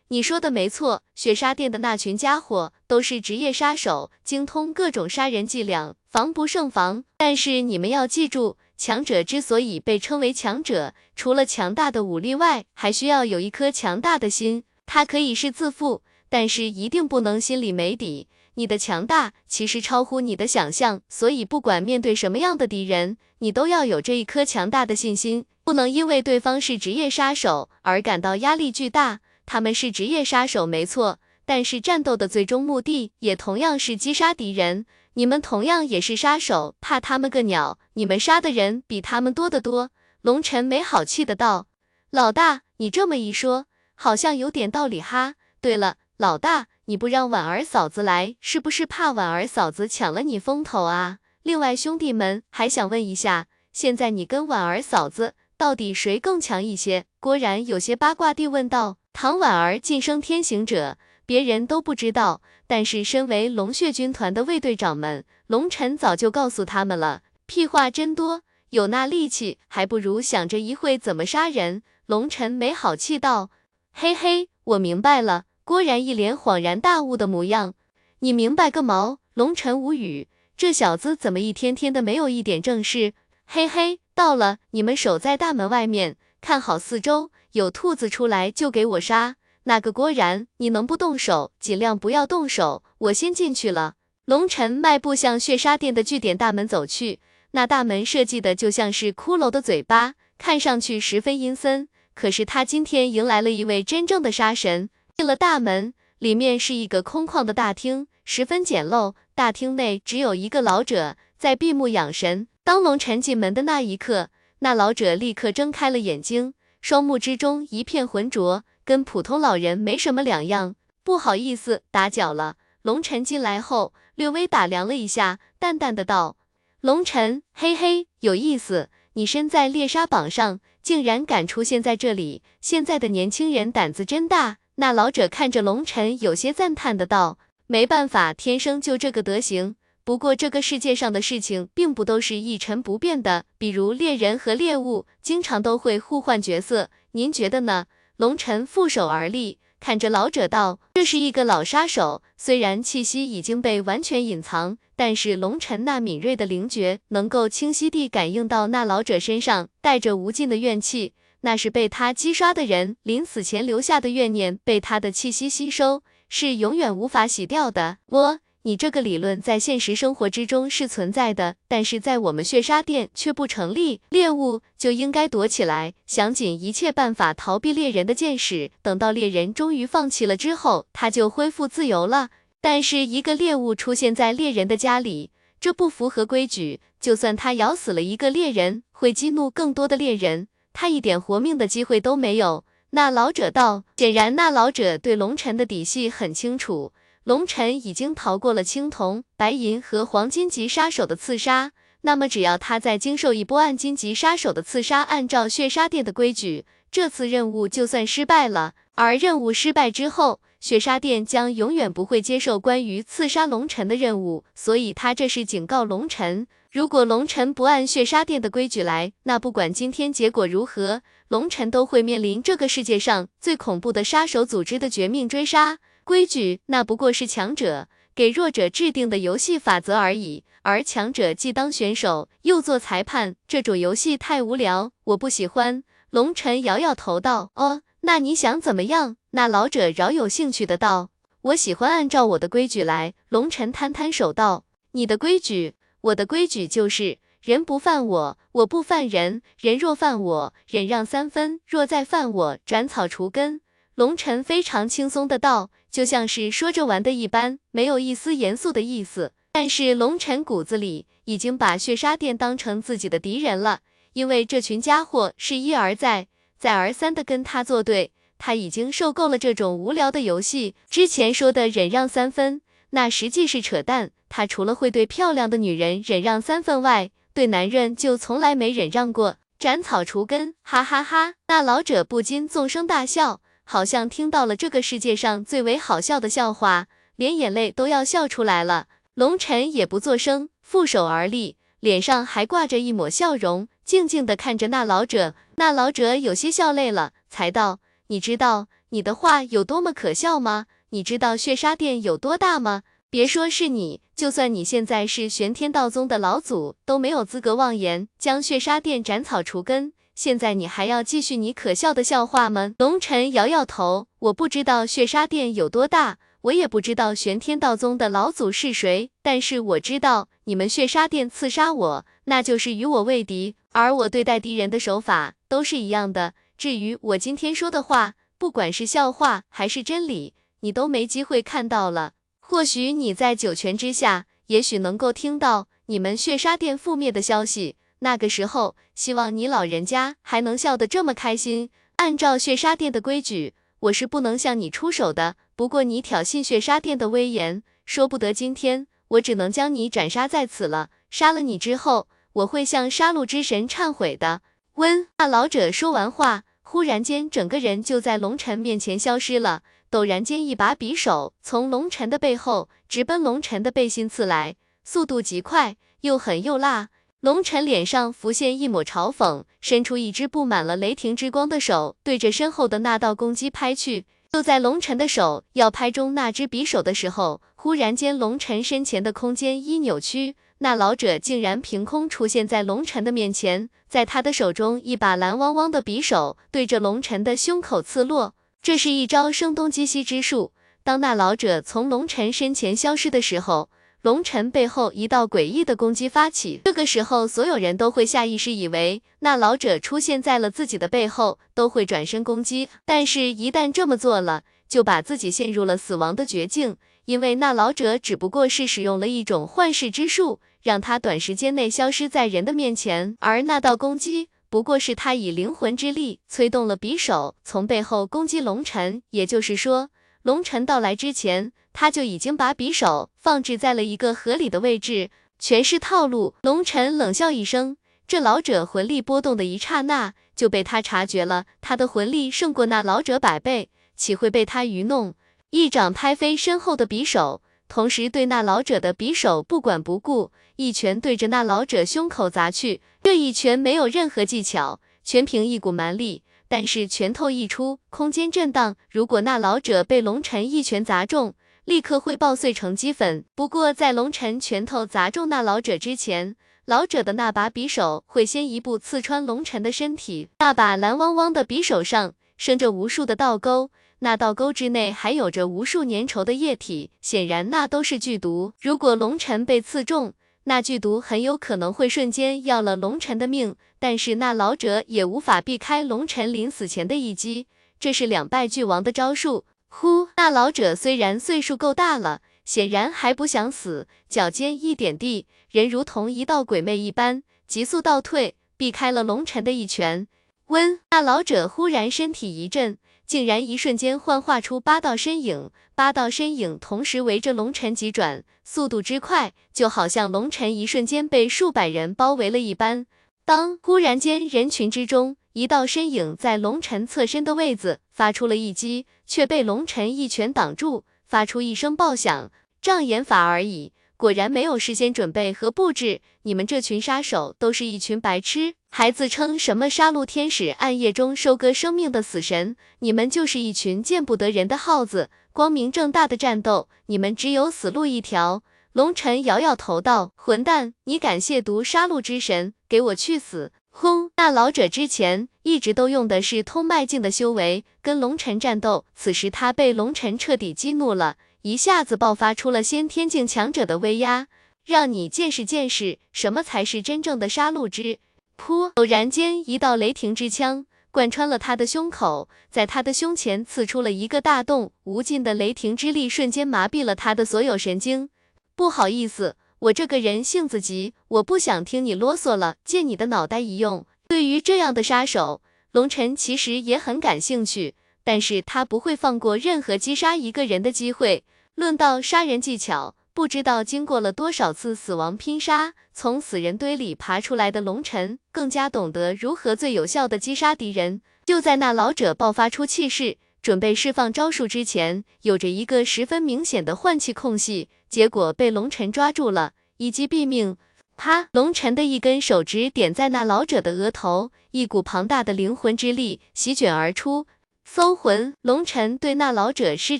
你说的没错，血杀店的那群家伙都是职业杀手，精通各种杀人伎俩，防不胜防。但是你们要记住，强者之所以被称为强者，除了强大的武力外，还需要有一颗强大的心。他可以是自负，但是一定不能心里没底。你的强大其实超乎你的想象，所以不管面对什么样的敌人，你都要有这一颗强大的信心，不能因为对方是职业杀手而感到压力巨大。他们是职业杀手，没错，但是战斗的最终目的也同样是击杀敌人。你们同样也是杀手，怕他们个鸟！你们杀的人比他们多得多。龙尘没好气的道：“老大，你这么一说，好像有点道理哈。对了，老大，你不让婉儿嫂子来，是不是怕婉儿嫂子抢了你风头啊？另外，兄弟们还想问一下，现在你跟婉儿嫂子到底谁更强一些？”郭然有些八卦地问道。唐婉儿晋升天行者，别人都不知道，但是身为龙血军团的卫队长们，龙尘早就告诉他们了。屁话真多，有那力气，还不如想着一会怎么杀人。龙尘没好气道：“嘿嘿，我明白了。”郭然一脸恍然大悟的模样。你明白个毛？龙尘无语，这小子怎么一天天的没有一点正事？嘿嘿，到了，你们守在大门外面，看好四周。有兔子出来就给我杀！那个郭然，你能不动手，尽量不要动手。我先进去了。龙尘迈步向血杀殿的据点大门走去，那大门设计的就像是骷髅的嘴巴，看上去十分阴森。可是他今天迎来了一位真正的杀神。进了大门，里面是一个空旷的大厅，十分简陋。大厅内只有一个老者在闭目养神。当龙尘进门的那一刻，那老者立刻睁开了眼睛。双目之中一片浑浊，跟普通老人没什么两样。不好意思，打搅了。龙尘进来后，略微打量了一下，淡淡的道：“龙尘，嘿嘿，有意思。你身在猎杀榜上，竟然敢出现在这里。现在的年轻人胆子真大。”那老者看着龙尘，有些赞叹的道：“没办法，天生就这个德行。”不过这个世界上的事情并不都是一成不变的，比如猎人和猎物经常都会互换角色，您觉得呢？龙尘负手而立，看着老者道：“这是一个老杀手，虽然气息已经被完全隐藏，但是龙尘那敏锐的灵觉能够清晰地感应到那老者身上带着无尽的怨气，那是被他击杀的人临死前留下的怨念，被他的气息吸收，是永远无法洗掉的。”我。你这个理论在现实生活之中是存在的，但是在我们血杀店却不成立。猎物就应该躲起来，想尽一切办法逃避猎人的箭矢。等到猎人终于放弃了之后，他就恢复自由了。但是一个猎物出现在猎人的家里，这不符合规矩。就算他咬死了一个猎人，会激怒更多的猎人，他一点活命的机会都没有。那老者道，显然那老者对龙尘的底细很清楚。龙尘已经逃过了青铜、白银和黄金级杀手的刺杀，那么只要他再经受一波暗金级杀手的刺杀，按照血杀殿的规矩，这次任务就算失败了。而任务失败之后，血杀殿将永远不会接受关于刺杀龙尘的任务。所以他这是警告龙尘，如果龙尘不按血杀殿的规矩来，那不管今天结果如何，龙尘都会面临这个世界上最恐怖的杀手组织的绝命追杀。规矩那不过是强者给弱者制定的游戏法则而已，而强者既当选手又做裁判，这种游戏太无聊，我不喜欢。龙尘摇摇头道：“哦，那你想怎么样？”那老者饶有兴趣的道：“我喜欢按照我的规矩来。”龙尘摊摊手道：“你的规矩，我的规矩就是人不犯我，我不犯人。人若犯我，忍让三分；若再犯我，斩草除根。龙晨非常轻松的道，就像是说着玩的一般，没有一丝严肃的意思。但是龙晨骨子里已经把血杀店当成自己的敌人了，因为这群家伙是一而再、再而三的跟他作对。他已经受够了这种无聊的游戏。之前说的忍让三分，那实际是扯淡。他除了会对漂亮的女人忍让三分外，对男人就从来没忍让过。斩草除根，哈哈哈！那老者不禁纵声大笑，好像听到了这个世界上最为好笑的笑话，连眼泪都要笑出来了。龙晨也不作声，负手而立，脸上还挂着一抹笑容，静静地看着那老者。那老者有些笑累了，才道。你知道你的话有多么可笑吗？你知道血杀殿有多大吗？别说是你，就算你现在是玄天道宗的老祖，都没有资格妄言将血杀殿斩草除根。现在你还要继续你可笑的笑话吗？龙尘摇摇头，我不知道血杀殿有多大，我也不知道玄天道宗的老祖是谁，但是我知道你们血杀殿刺杀我，那就是与我为敌，而我对待敌人的手法都是一样的。至于我今天说的话，不管是笑话还是真理，你都没机会看到了。或许你在九泉之下，也许能够听到你们血杀殿覆灭的消息。那个时候，希望你老人家还能笑得这么开心。按照血杀殿的规矩，我是不能向你出手的。不过你挑衅血杀殿的威严，说不得今天我只能将你斩杀在此了。杀了你之后，我会向杀戮之神忏悔的。温，那老者说完话。忽然间，整个人就在龙尘面前消失了。陡然间，一把匕首从龙尘的背后直奔龙尘的背心刺来，速度极快，又狠又辣。龙尘脸上浮现一抹嘲讽，伸出一只布满了雷霆之光的手，对着身后的那道攻击拍去。就在龙尘的手要拍中那只匕首的时候，忽然间，龙尘身前的空间一扭曲。那老者竟然凭空出现在龙尘的面前，在他的手中，一把蓝汪汪的匕首对着龙尘的胸口刺落。这是一招声东击西之术。当那老者从龙尘身前消失的时候，龙尘背后一道诡异的攻击发起。这个时候，所有人都会下意识以为那老者出现在了自己的背后，都会转身攻击。但是，一旦这么做了，就把自己陷入了死亡的绝境。因为那老者只不过是使用了一种幻视之术，让他短时间内消失在人的面前，而那道攻击不过是他以灵魂之力催动了匕首，从背后攻击龙尘。也就是说，龙尘到来之前，他就已经把匕首放置在了一个合理的位置，全是套路。龙尘冷笑一声，这老者魂力波动的一刹那，就被他察觉了，他的魂力胜过那老者百倍，岂会被他愚弄？一掌拍飞身后的匕首，同时对那老者的匕首不管不顾，一拳对着那老者胸口砸去。这一拳没有任何技巧，全凭一股蛮力。但是拳头一出，空间震荡。如果那老者被龙尘一拳砸中，立刻会爆碎成齑粉。不过在龙尘拳头砸中那老者之前，老者的那把匕首会先一步刺穿龙尘的身体。那把蓝汪汪的匕首上生着无数的倒钩。那倒钩之内还有着无数粘稠的液体，显然那都是剧毒。如果龙尘被刺中，那剧毒很有可能会瞬间要了龙尘的命。但是那老者也无法避开龙尘临死前的一击，这是两败俱亡的招数。呼，那老者虽然岁数够大了，显然还不想死，脚尖一点地，人如同一道鬼魅一般，急速倒退，避开了龙尘的一拳。温，那老者忽然身体一震。竟然一瞬间幻化出八道身影，八道身影同时围着龙尘急转，速度之快，就好像龙尘一瞬间被数百人包围了一般。当忽然间，人群之中一道身影在龙尘侧身的位子发出了一击，却被龙尘一拳挡住，发出一声爆响。障眼法而已，果然没有事先准备和布置。你们这群杀手都是一群白痴。还自称什么杀戮天使，暗夜中收割生命的死神，你们就是一群见不得人的耗子。光明正大的战斗，你们只有死路一条。龙尘摇摇头道：“混蛋，你敢亵渎杀戮之神，给我去死！”轰！那老者之前一直都用的是通脉境的修为跟龙尘战斗，此时他被龙尘彻底激怒了，一下子爆发出了先天境强者的威压。让你见识见识什么才是真正的杀戮之。噗！偶然间，一道雷霆之枪贯穿了他的胸口，在他的胸前刺出了一个大洞，无尽的雷霆之力瞬间麻痹了他的所有神经。不好意思，我这个人性子急，我不想听你啰嗦了，借你的脑袋一用。对于这样的杀手，龙晨其实也很感兴趣，但是他不会放过任何击杀一个人的机会。论到杀人技巧，不知道经过了多少次死亡拼杀，从死人堆里爬出来的龙晨更加懂得如何最有效的击杀敌人。就在那老者爆发出气势，准备释放招数之前，有着一个十分明显的换气空隙，结果被龙晨抓住了，以及毙命。啪！龙晨的一根手指点在那老者的额头，一股庞大的灵魂之力席卷而出。搜魂！龙晨对那老者施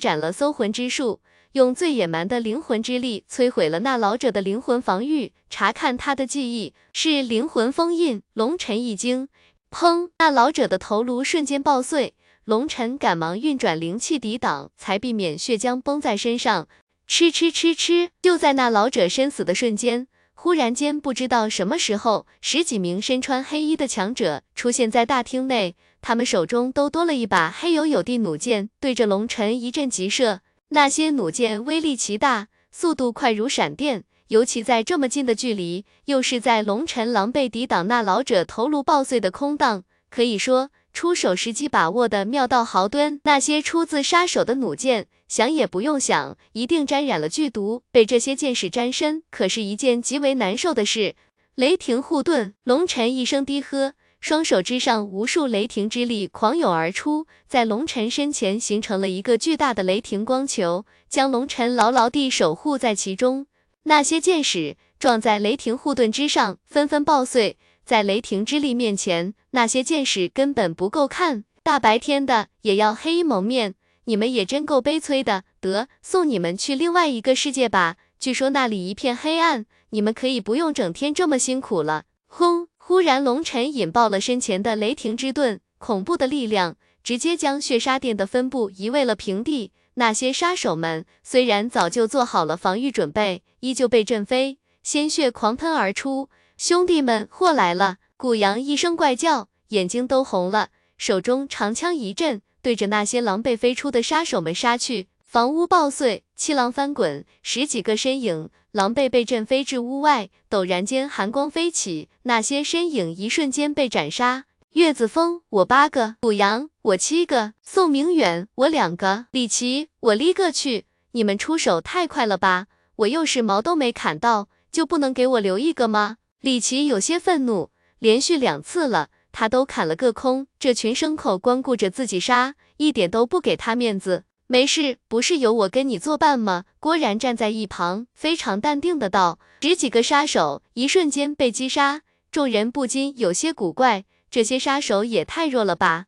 展了搜魂之术。用最野蛮的灵魂之力摧毁了那老者的灵魂防御，查看他的记忆是灵魂封印。龙尘一惊，砰！那老者的头颅瞬间爆碎。龙尘赶忙运转灵气抵挡，才避免血浆崩在身上。吃吃吃吃！就在那老者身死的瞬间，忽然间不知道什么时候，十几名身穿黑衣的强者出现在大厅内，他们手中都多了一把黑黝黝的弩箭，对着龙尘一阵急射。那些弩箭威力奇大，速度快如闪电，尤其在这么近的距离，又是在龙尘狼狈抵挡那老者头颅爆碎的空档，可以说出手时机把握的妙到毫端。那些出自杀手的弩箭，想也不用想，一定沾染了剧毒，被这些箭矢沾身，可是一件极为难受的事。雷霆护盾，龙尘一声低喝。双手之上，无数雷霆之力狂涌而出，在龙尘身前形成了一个巨大的雷霆光球，将龙尘牢牢地守护在其中。那些箭矢撞在雷霆护盾之上，纷纷爆碎。在雷霆之力面前，那些剑士根本不够看。大白天的也要黑衣蒙面，你们也真够悲催的。得，送你们去另外一个世界吧，据说那里一片黑暗，你们可以不用整天这么辛苦了。轰！忽然，龙尘引爆了身前的雷霆之盾，恐怖的力量直接将血杀殿的分部夷为了平地。那些杀手们虽然早就做好了防御准备，依旧被震飞，鲜血狂喷而出。兄弟们，祸来了！古阳一声怪叫，眼睛都红了，手中长枪一震，对着那些狼狈飞出的杀手们杀去。房屋爆碎，气浪翻滚，十几个身影。狼狈被震飞至屋外，陡然间寒光飞起，那些身影一瞬间被斩杀。岳子峰，我八个；古阳，我七个；宋明远，我两个；李奇，我立个去！你们出手太快了吧？我又是毛都没砍到，就不能给我留一个吗？李奇有些愤怒，连续两次了，他都砍了个空，这群牲口光顾着自己杀，一点都不给他面子。没事，不是有我跟你作伴吗？郭然站在一旁，非常淡定的道。十几个杀手一瞬间被击杀，众人不禁有些古怪，这些杀手也太弱了吧？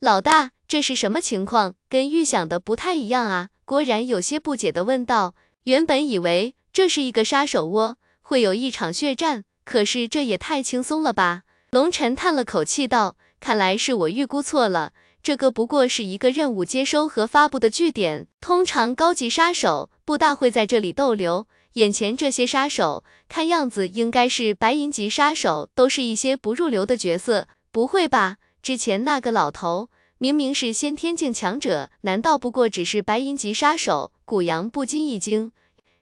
老大，这是什么情况？跟预想的不太一样啊！郭然有些不解的问道。原本以为这是一个杀手窝，会有一场血战，可是这也太轻松了吧？龙尘叹了口气道，看来是我预估错了。这个不过是一个任务接收和发布的据点，通常高级杀手不大会在这里逗留。眼前这些杀手，看样子应该是白银级杀手，都是一些不入流的角色。不会吧？之前那个老头明明是先天境强者，难道不过只是白银级杀手？古阳不禁一惊。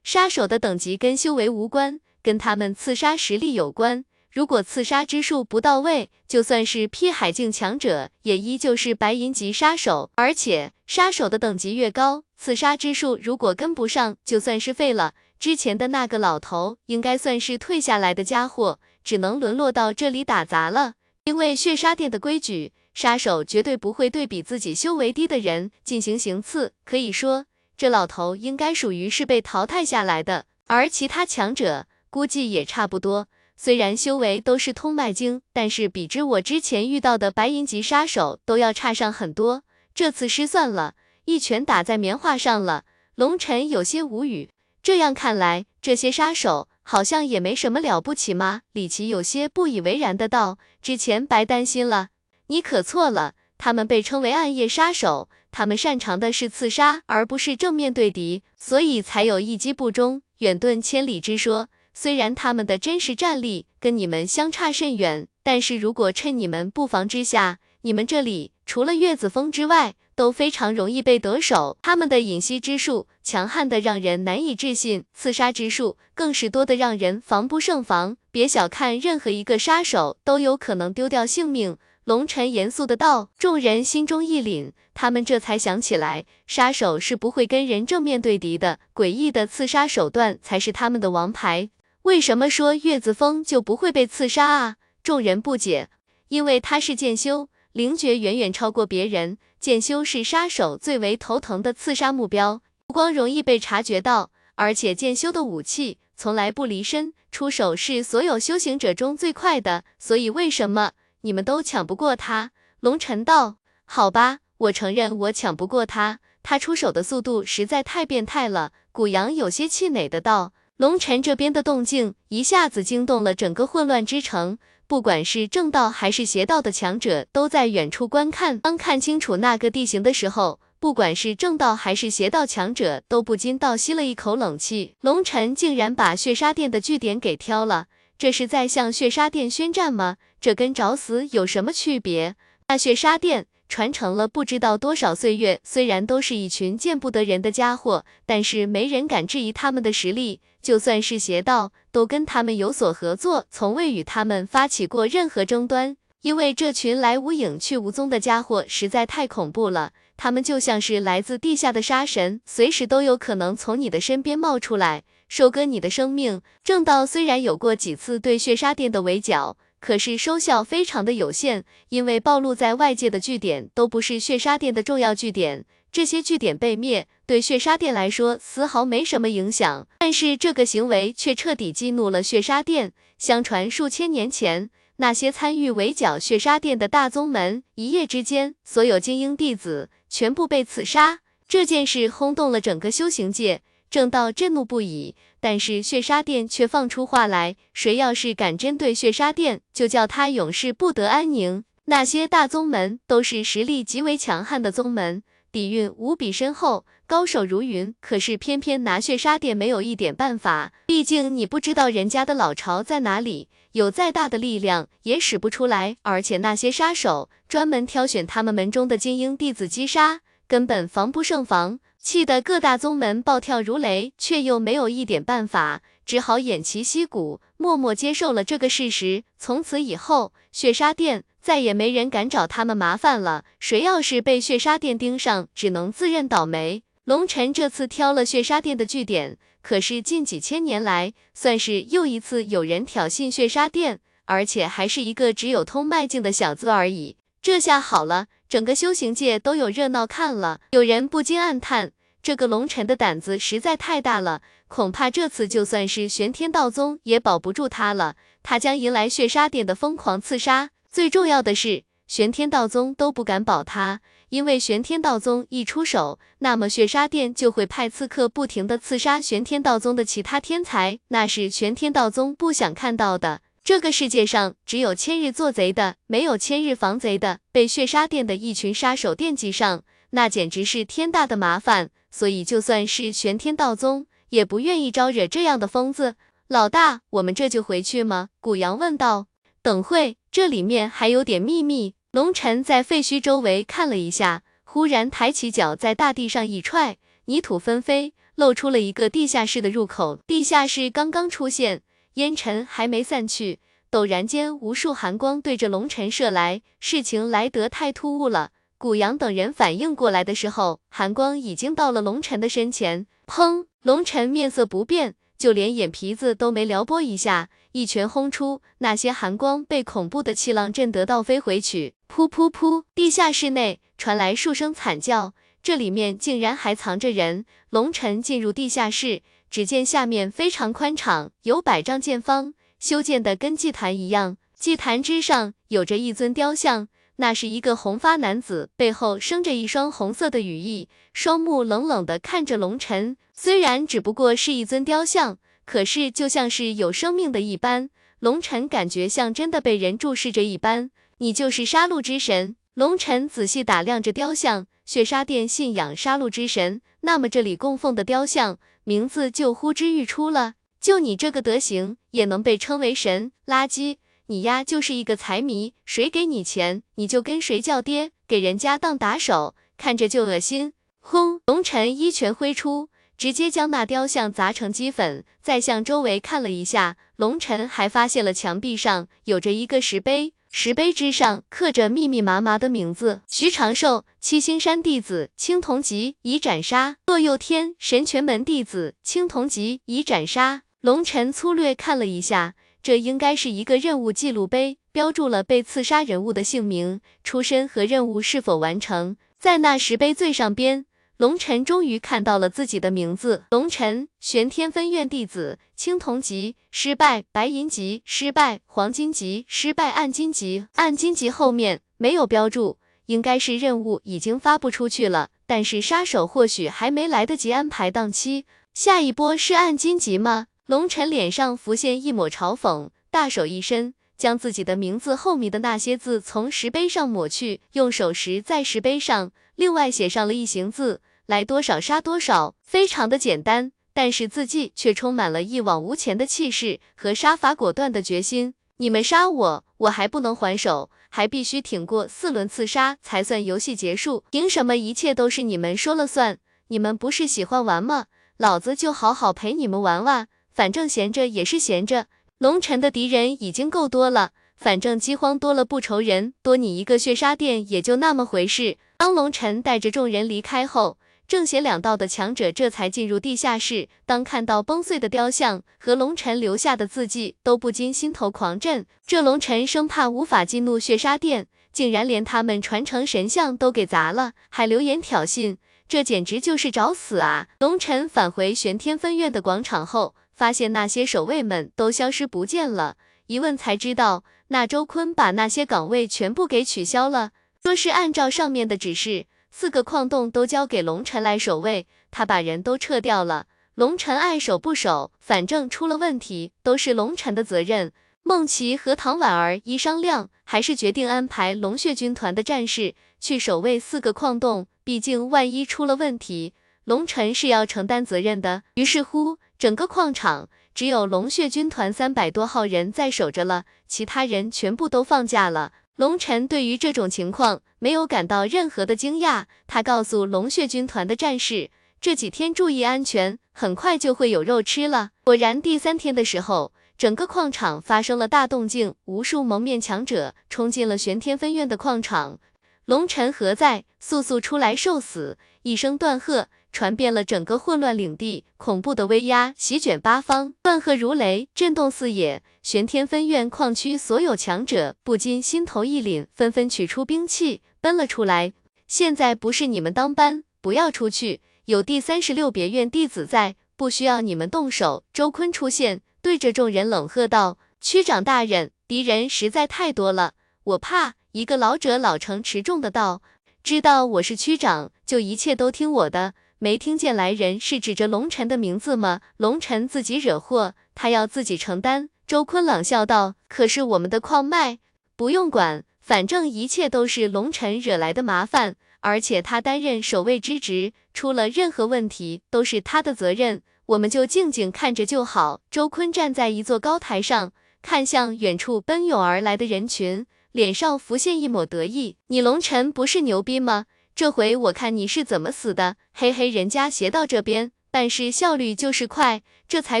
杀手的等级跟修为无关，跟他们刺杀实力有关。如果刺杀之术不到位，就算是劈海境强者，也依旧是白银级杀手。而且杀手的等级越高，刺杀之术如果跟不上，就算是废了。之前的那个老头应该算是退下来的家伙，只能沦落到这里打杂了。因为血杀殿的规矩，杀手绝对不会对比自己修为低的人进行行刺。可以说，这老头应该属于是被淘汰下来的，而其他强者估计也差不多。虽然修为都是通脉经，但是比之我之前遇到的白银级杀手都要差上很多。这次失算了，一拳打在棉花上了。龙尘有些无语，这样看来，这些杀手好像也没什么了不起吗？李奇有些不以为然的道，之前白担心了，你可错了，他们被称为暗夜杀手，他们擅长的是刺杀，而不是正面对敌，所以才有一击不中，远遁千里之说。虽然他们的真实战力跟你们相差甚远，但是如果趁你们不防之下，你们这里除了月子峰之外，都非常容易被得手。他们的隐息之术强悍的让人难以置信，刺杀之术更是多的让人防不胜防。别小看任何一个杀手，都有可能丢掉性命。龙尘严肃的道，众人心中一凛，他们这才想起来，杀手是不会跟人正面对敌的，诡异的刺杀手段才是他们的王牌。为什么说月子峰就不会被刺杀啊？众人不解，因为他是剑修，灵觉远远超过别人，剑修是杀手最为头疼的刺杀目标，不光容易被察觉到，而且剑修的武器从来不离身，出手是所有修行者中最快的，所以为什么？你们都抢不过他，龙尘道，好吧，我承认我抢不过他，他出手的速度实在太变态了。古阳有些气馁的道，龙尘这边的动静一下子惊动了整个混乱之城，不管是正道还是邪道的强者都在远处观看。当看清楚那个地形的时候，不管是正道还是邪道强者都不禁倒吸了一口冷气。龙尘竟然把血杀殿的据点给挑了。这是在向血杀殿宣战吗？这跟找死有什么区别？那血杀殿传承了不知道多少岁月，虽然都是一群见不得人的家伙，但是没人敢质疑他们的实力。就算是邪道，都跟他们有所合作，从未与他们发起过任何争端。因为这群来无影去无踪的家伙实在太恐怖了，他们就像是来自地下的杀神，随时都有可能从你的身边冒出来。收割你的生命。正道虽然有过几次对血杀殿的围剿，可是收效非常的有限，因为暴露在外界的据点都不是血杀殿的重要据点，这些据点被灭，对血杀殿来说丝毫没什么影响。但是这个行为却彻底激怒了血杀殿。相传数千年前，那些参与围剿血杀殿的大宗门，一夜之间，所有精英弟子全部被刺杀。这件事轰动了整个修行界。正道震怒不已，但是血杀殿却放出话来，谁要是敢针对血杀殿，就叫他永世不得安宁。那些大宗门都是实力极为强悍的宗门，底蕴无比深厚，高手如云。可是偏偏拿血杀殿没有一点办法，毕竟你不知道人家的老巢在哪里，有再大的力量也使不出来。而且那些杀手专门挑选他们门中的精英弟子击杀，根本防不胜防。气得各大宗门暴跳如雷，却又没有一点办法，只好偃旗息鼓，默默接受了这个事实。从此以后，血杀殿再也没人敢找他们麻烦了。谁要是被血杀殿盯上，只能自认倒霉。龙尘这次挑了血杀殿的据点，可是近几千年来，算是又一次有人挑衅血杀殿，而且还是一个只有通脉境的小子而已。这下好了，整个修行界都有热闹看了。有人不禁暗叹。这个龙尘的胆子实在太大了，恐怕这次就算是玄天道宗也保不住他了。他将迎来血杀殿的疯狂刺杀，最重要的是，玄天道宗都不敢保他，因为玄天道宗一出手，那么血杀殿就会派刺客不停的刺杀玄天道宗的其他天才，那是玄天道宗不想看到的。这个世界上只有千日做贼的，没有千日防贼的。被血杀殿的一群杀手惦记上，那简直是天大的麻烦。所以，就算是玄天道宗，也不愿意招惹这样的疯子。老大，我们这就回去吗？古阳问道。等会，这里面还有点秘密。龙尘在废墟周围看了一下，忽然抬起脚在大地上一踹，泥土纷飞，露出了一个地下室的入口。地下室刚刚出现，烟尘还没散去，陡然间，无数寒光对着龙尘射来。事情来得太突兀了。古阳等人反应过来的时候，寒光已经到了龙尘的身前。砰！龙尘面色不变，就连眼皮子都没撩拨一下，一拳轰出，那些寒光被恐怖的气浪震得倒飞回去。噗噗噗！地下室内传来数声惨叫，这里面竟然还藏着人。龙尘进入地下室，只见下面非常宽敞，有百丈见方，修建的跟祭坛一样。祭坛之上有着一尊雕像。那是一个红发男子，背后生着一双红色的羽翼，双目冷冷的看着龙尘。虽然只不过是一尊雕像，可是就像是有生命的一般，龙尘感觉像真的被人注视着一般。你就是杀戮之神？龙尘仔细打量着雕像，血杀殿信仰杀戮之神，那么这里供奉的雕像名字就呼之欲出了。就你这个德行，也能被称为神？垃圾！你丫就是一个财迷，谁给你钱，你就跟谁叫爹，给人家当打手，看着就恶心。轰！龙尘一拳挥出，直接将那雕像砸成齑粉。再向周围看了一下，龙尘还发现了墙壁上有着一个石碑，石碑之上刻着密密麻麻的名字：徐长寿，七星山弟子，青铜级，已斩杀；骆佑天，神泉门弟子，青铜级，已斩杀。龙尘粗略看了一下。这应该是一个任务记录碑，标注了被刺杀人物的姓名、出身和任务是否完成。在那石碑最上边，龙尘终于看到了自己的名字：龙尘，玄天分院弟子，青铜级失败，白银级失败，黄金级失败，暗金级。暗金级后面没有标注，应该是任务已经发布出去了，但是杀手或许还没来得及安排档期。下一波是暗金级吗？龙晨脸上浮现一抹嘲讽，大手一伸，将自己的名字后面的那些字从石碑上抹去，用手石在石碑上另外写上了一行字：来多少杀多少。非常的简单，但是字迹却充满了一往无前的气势和杀伐果断的决心。你们杀我，我还不能还手，还必须挺过四轮刺杀才算游戏结束。凭什么一切都是你们说了算？你们不是喜欢玩吗？老子就好好陪你们玩玩。反正闲着也是闲着，龙尘的敌人已经够多了，反正饥荒多了不愁人，多你一个血杀殿也就那么回事。当龙尘带着众人离开后，正邪两道的强者这才进入地下室。当看到崩碎的雕像和龙尘留下的字迹，都不禁心头狂震。这龙尘生怕无法激怒血杀殿，竟然连他们传承神像都给砸了，还留言挑衅，这简直就是找死啊！龙尘返回玄天分院的广场后。发现那些守卫们都消失不见了，一问才知道，那周坤把那些岗位全部给取消了，说是按照上面的指示，四个矿洞都交给龙尘来守卫，他把人都撤掉了。龙尘爱守不守，反正出了问题都是龙尘的责任。孟琪和唐婉儿一商量，还是决定安排龙血军团的战士去守卫四个矿洞，毕竟万一出了问题，龙尘是要承担责任的。于是乎。整个矿场只有龙血军团三百多号人在守着了，其他人全部都放假了。龙尘对于这种情况没有感到任何的惊讶，他告诉龙血军团的战士，这几天注意安全，很快就会有肉吃了。果然，第三天的时候，整个矿场发生了大动静，无数蒙面强者冲进了玄天分院的矿场。龙尘何在？速速出来受死！一声断喝。传遍了整个混乱领地，恐怖的威压席卷八方，断喝如雷，震动四野。玄天分院矿区所有强者不禁心头一凛，纷纷取出兵器奔了出来。现在不是你们当班，不要出去，有第三十六别院弟子在，不需要你们动手。周坤出现，对着众人冷喝道：“区长大人，敌人实在太多了，我怕。”一个老者老成持重的道：“知道我是区长，就一切都听我的。”没听见来人是指着龙尘的名字吗？龙尘自己惹祸，他要自己承担。周坤冷笑道：“可是我们的矿脉，不用管，反正一切都是龙尘惹来的麻烦，而且他担任守卫之职，出了任何问题都是他的责任，我们就静静看着就好。”周坤站在一座高台上，看向远处奔涌而来的人群，脸上浮现一抹得意：“你龙尘不是牛逼吗？”这回我看你是怎么死的，嘿嘿，人家邪道这边办事效率就是快，这才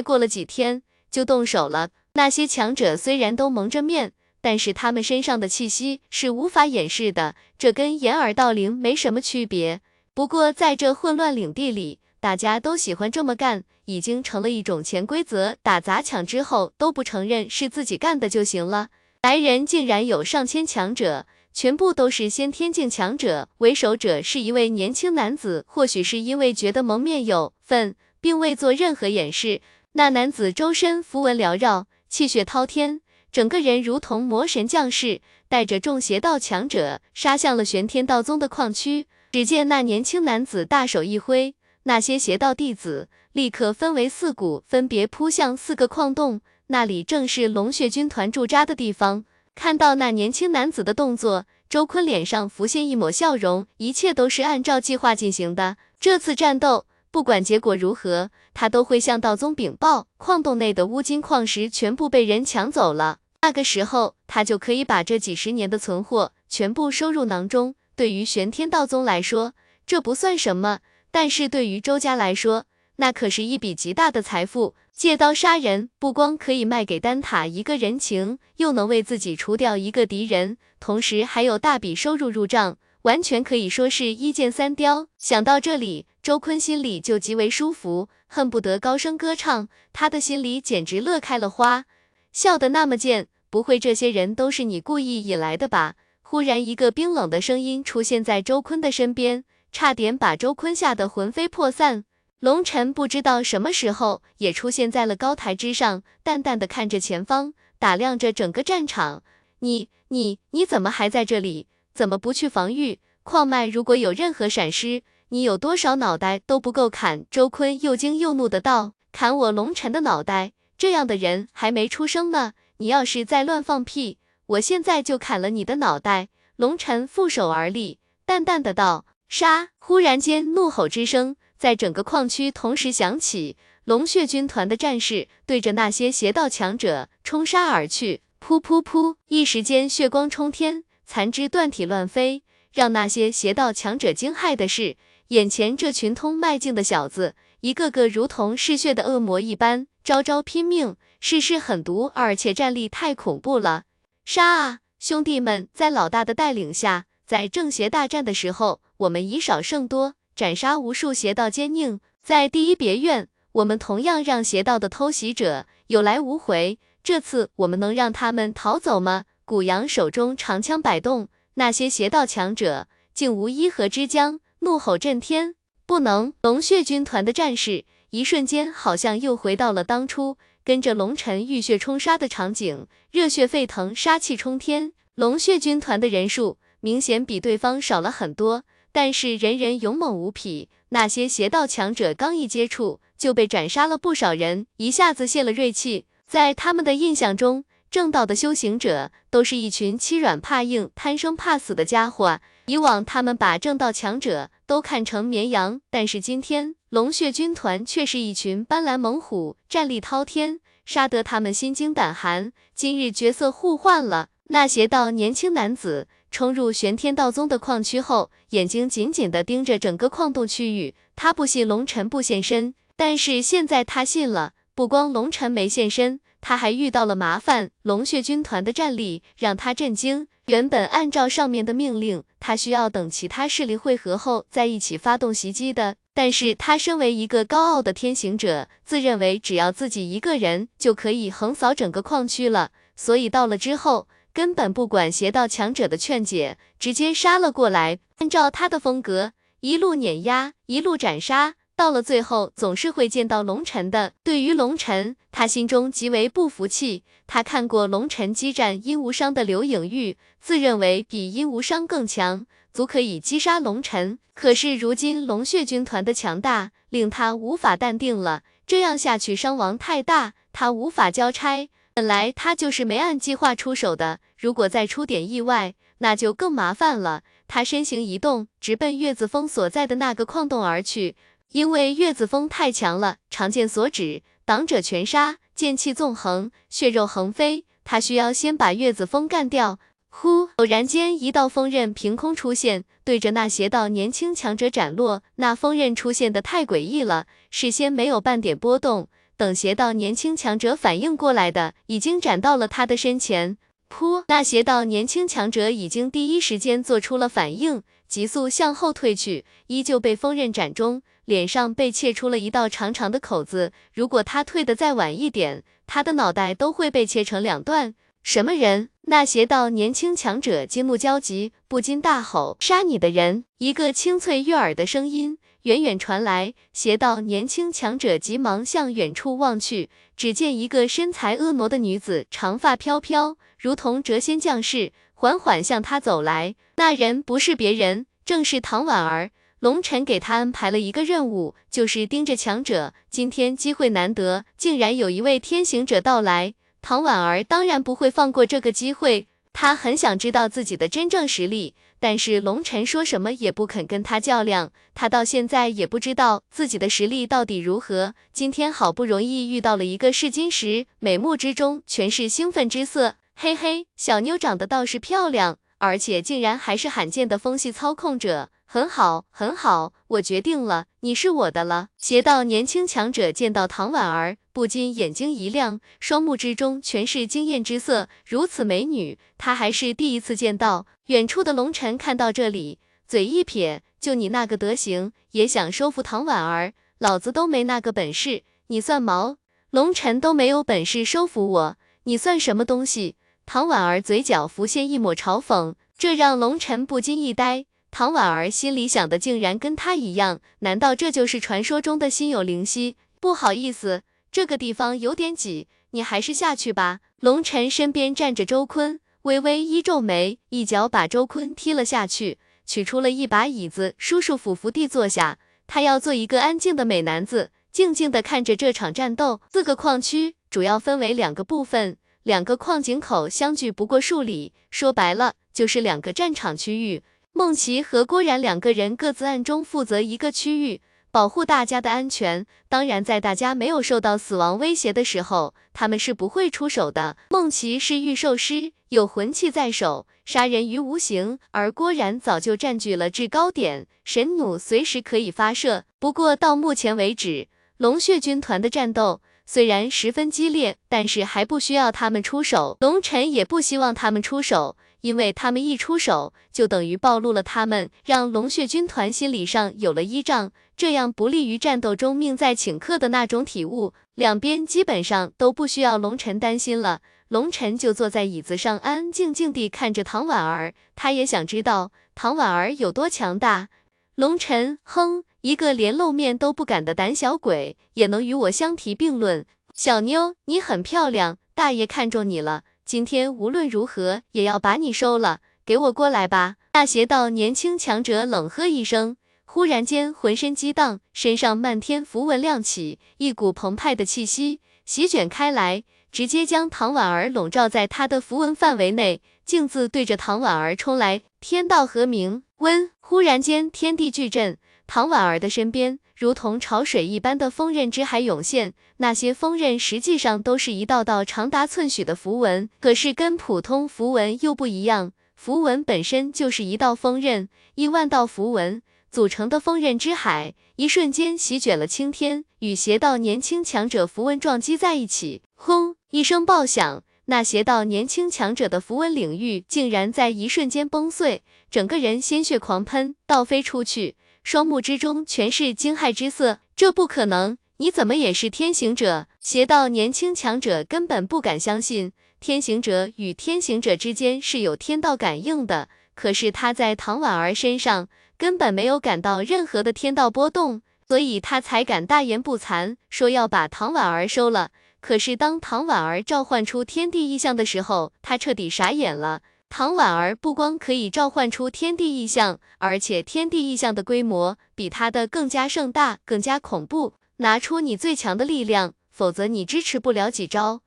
过了几天就动手了。那些强者虽然都蒙着面，但是他们身上的气息是无法掩饰的，这跟掩耳盗铃没什么区别。不过在这混乱领地里，大家都喜欢这么干，已经成了一种潜规则。打砸抢之后都不承认是自己干的就行了。来人竟然有上千强者。全部都是先天境强者，为首者是一位年轻男子，或许是因为觉得蒙面有份，并未做任何掩饰。那男子周身符文缭绕，气血滔天，整个人如同魔神降世，带着众邪道强者杀向了玄天道宗的矿区。只见那年轻男子大手一挥，那些邪道弟子立刻分为四股，分别扑向四个矿洞，那里正是龙血军团驻扎的地方。看到那年轻男子的动作，周坤脸上浮现一抹笑容，一切都是按照计划进行的。这次战斗不管结果如何，他都会向道宗禀报，矿洞内的乌金矿石全部被人抢走了。那个时候，他就可以把这几十年的存货全部收入囊中。对于玄天道宗来说，这不算什么，但是对于周家来说，那可是一笔极大的财富。借刀杀人，不光可以卖给丹塔一个人情，又能为自己除掉一个敌人，同时还有大笔收入入账，完全可以说是一箭三雕。想到这里，周坤心里就极为舒服，恨不得高声歌唱。他的心里简直乐开了花，笑得那么贱。不会这些人都是你故意引来的吧？忽然，一个冰冷的声音出现在周坤的身边，差点把周坤吓得魂飞魄散。龙尘不知道什么时候也出现在了高台之上，淡淡的看着前方，打量着整个战场。你、你、你怎么还在这里？怎么不去防御？矿脉如果有任何闪失，你有多少脑袋都不够砍。周坤又惊又怒的道：“砍我龙尘的脑袋？这样的人还没出生呢！你要是再乱放屁，我现在就砍了你的脑袋！”龙尘负手而立，淡淡的道：“杀！”忽然间，怒吼之声。在整个矿区同时响起，龙血军团的战士对着那些邪道强者冲杀而去，噗噗噗，一时间血光冲天，残肢断体乱飞。让那些邪道强者惊骇的是，眼前这群通脉境的小子，一个个如同嗜血的恶魔一般，招招拼命，事事狠毒，而且战力太恐怖了。杀啊，兄弟们！在老大的带领下，在正邪大战的时候，我们以少胜多。斩杀无数邪道奸佞，在第一别院，我们同样让邪道的偷袭者有来无回。这次我们能让他们逃走吗？古阳手中长枪摆动，那些邪道强者竟无一合之将，怒吼震天。不能！龙血军团的战士一瞬间好像又回到了当初跟着龙尘浴血冲杀的场景，热血沸腾，杀气冲天。龙血军团的人数明显比对方少了很多。但是人人勇猛无匹，那些邪道强者刚一接触就被斩杀了不少人，一下子泄了锐气。在他们的印象中，正道的修行者都是一群欺软怕硬、贪生怕死的家伙。以往他们把正道强者都看成绵羊，但是今天龙血军团却是一群斑斓猛虎，战力滔天，杀得他们心惊胆寒。今日角色互换了，那邪道年轻男子。冲入玄天道宗的矿区后，眼睛紧紧地盯着整个矿洞区域。他不信龙尘不现身，但是现在他信了。不光龙尘没现身，他还遇到了麻烦。龙血军团的战力让他震惊。原本按照上面的命令，他需要等其他势力汇合后再一起发动袭击的。但是他身为一个高傲的天行者，自认为只要自己一个人就可以横扫整个矿区了，所以到了之后。根本不管邪道强者的劝解，直接杀了过来。按照他的风格，一路碾压，一路斩杀，到了最后总是会见到龙尘的。对于龙尘，他心中极为不服气。他看过龙尘激战殷无伤的刘影玉，自认为比殷无伤更强，足可以击杀龙尘。可是如今龙血军团的强大，令他无法淡定了。这样下去伤亡太大，他无法交差。本来他就是没按计划出手的，如果再出点意外，那就更麻烦了。他身形一动，直奔月子峰所在的那个矿洞而去。因为月子峰太强了，长剑所指，挡者全杀，剑气纵横，血肉横飞。他需要先把月子峰干掉。呼！偶然间，一道锋刃凭空出现，对着那邪道年轻强者斩落。那锋刃出现的太诡异了，事先没有半点波动。等邪道年轻强者反应过来的，已经斩到了他的身前。噗！那邪道年轻强者已经第一时间做出了反应，急速向后退去，依旧被锋刃斩中，脸上被切出了一道长长的口子。如果他退的再晚一点，他的脑袋都会被切成两段。什么人？那邪道年轻强者惊怒交集，不禁大吼：“杀你的人！”一个清脆悦耳的声音。远远传来，邪道年轻强者急忙向远处望去，只见一个身材婀娜的女子，长发飘飘，如同谪仙降世，缓缓向他走来。那人不是别人，正是唐婉儿。龙尘给他安排了一个任务，就是盯着强者。今天机会难得，竟然有一位天行者到来，唐婉儿当然不会放过这个机会。他很想知道自己的真正实力，但是龙晨说什么也不肯跟他较量。他到现在也不知道自己的实力到底如何。今天好不容易遇到了一个试金石，美目之中全是兴奋之色。嘿嘿，小妞长得倒是漂亮，而且竟然还是罕见的风系操控者。很好，很好，我决定了，你是我的了。邪道年轻强者见到唐婉儿，不禁眼睛一亮，双目之中全是惊艳之色。如此美女，他还是第一次见到。远处的龙尘看到这里，嘴一撇，就你那个德行，也想收服唐婉儿？老子都没那个本事，你算毛？龙尘都没有本事收服我，你算什么东西？唐婉儿嘴角浮现一抹嘲讽，这让龙尘不禁一呆。唐婉儿心里想的竟然跟他一样，难道这就是传说中的心有灵犀？不好意思，这个地方有点挤，你还是下去吧。龙晨身边站着周坤，微微一皱眉，一脚把周坤踢了下去，取出了一把椅子，舒舒服服地坐下。他要做一个安静的美男子，静静地看着这场战斗。四个矿区主要分为两个部分，两个矿井口相距不过数里，说白了就是两个战场区域。孟琪和郭然两个人各自暗中负责一个区域，保护大家的安全。当然，在大家没有受到死亡威胁的时候，他们是不会出手的。孟琪是御兽师，有魂器在手，杀人于无形；而郭然早就占据了制高点，神弩随时可以发射。不过到目前为止，龙血军团的战斗虽然十分激烈，但是还不需要他们出手。龙尘也不希望他们出手。因为他们一出手，就等于暴露了他们，让龙血军团心理上有了依仗，这样不利于战斗中命在顷刻的那种体悟。两边基本上都不需要龙尘担心了，龙尘就坐在椅子上，安安静静地看着唐婉儿，他也想知道唐婉儿有多强大。龙尘，哼，一个连露面都不敢的胆小鬼，也能与我相提并论？小妞，你很漂亮，大爷看中你了。今天无论如何也要把你收了，给我过来吧！那邪道年轻强者冷喝一声，忽然间浑身激荡，身上漫天符文亮起，一股澎湃的气息席卷开来，直接将唐婉儿笼罩在他的符文范围内，径自对着唐婉儿冲来。天道和鸣，温！忽然间天地巨震，唐婉儿的身边。如同潮水一般的锋刃之海涌现，那些锋刃实际上都是一道道长达寸许的符文，可是跟普通符文又不一样，符文本身就是一道锋刃，亿万道符文组成的锋刃之海，一瞬间席卷了青天，与邪道年轻强者符文撞击在一起，轰！一声爆响，那邪道年轻强者的符文领域竟然在一瞬间崩碎，整个人鲜血狂喷，倒飞出去。双目之中全是惊骇之色，这不可能！你怎么也是天行者？邪道年轻强者根本不敢相信，天行者与天行者之间是有天道感应的。可是他在唐婉儿身上根本没有感到任何的天道波动，所以他才敢大言不惭说要把唐婉儿收了。可是当唐婉儿召唤出天地异象的时候，他彻底傻眼了。唐婉儿不光可以召唤出天地异象，而且天地异象的规模比她的更加盛大，更加恐怖。拿出你最强的力量，否则你支持不了几招。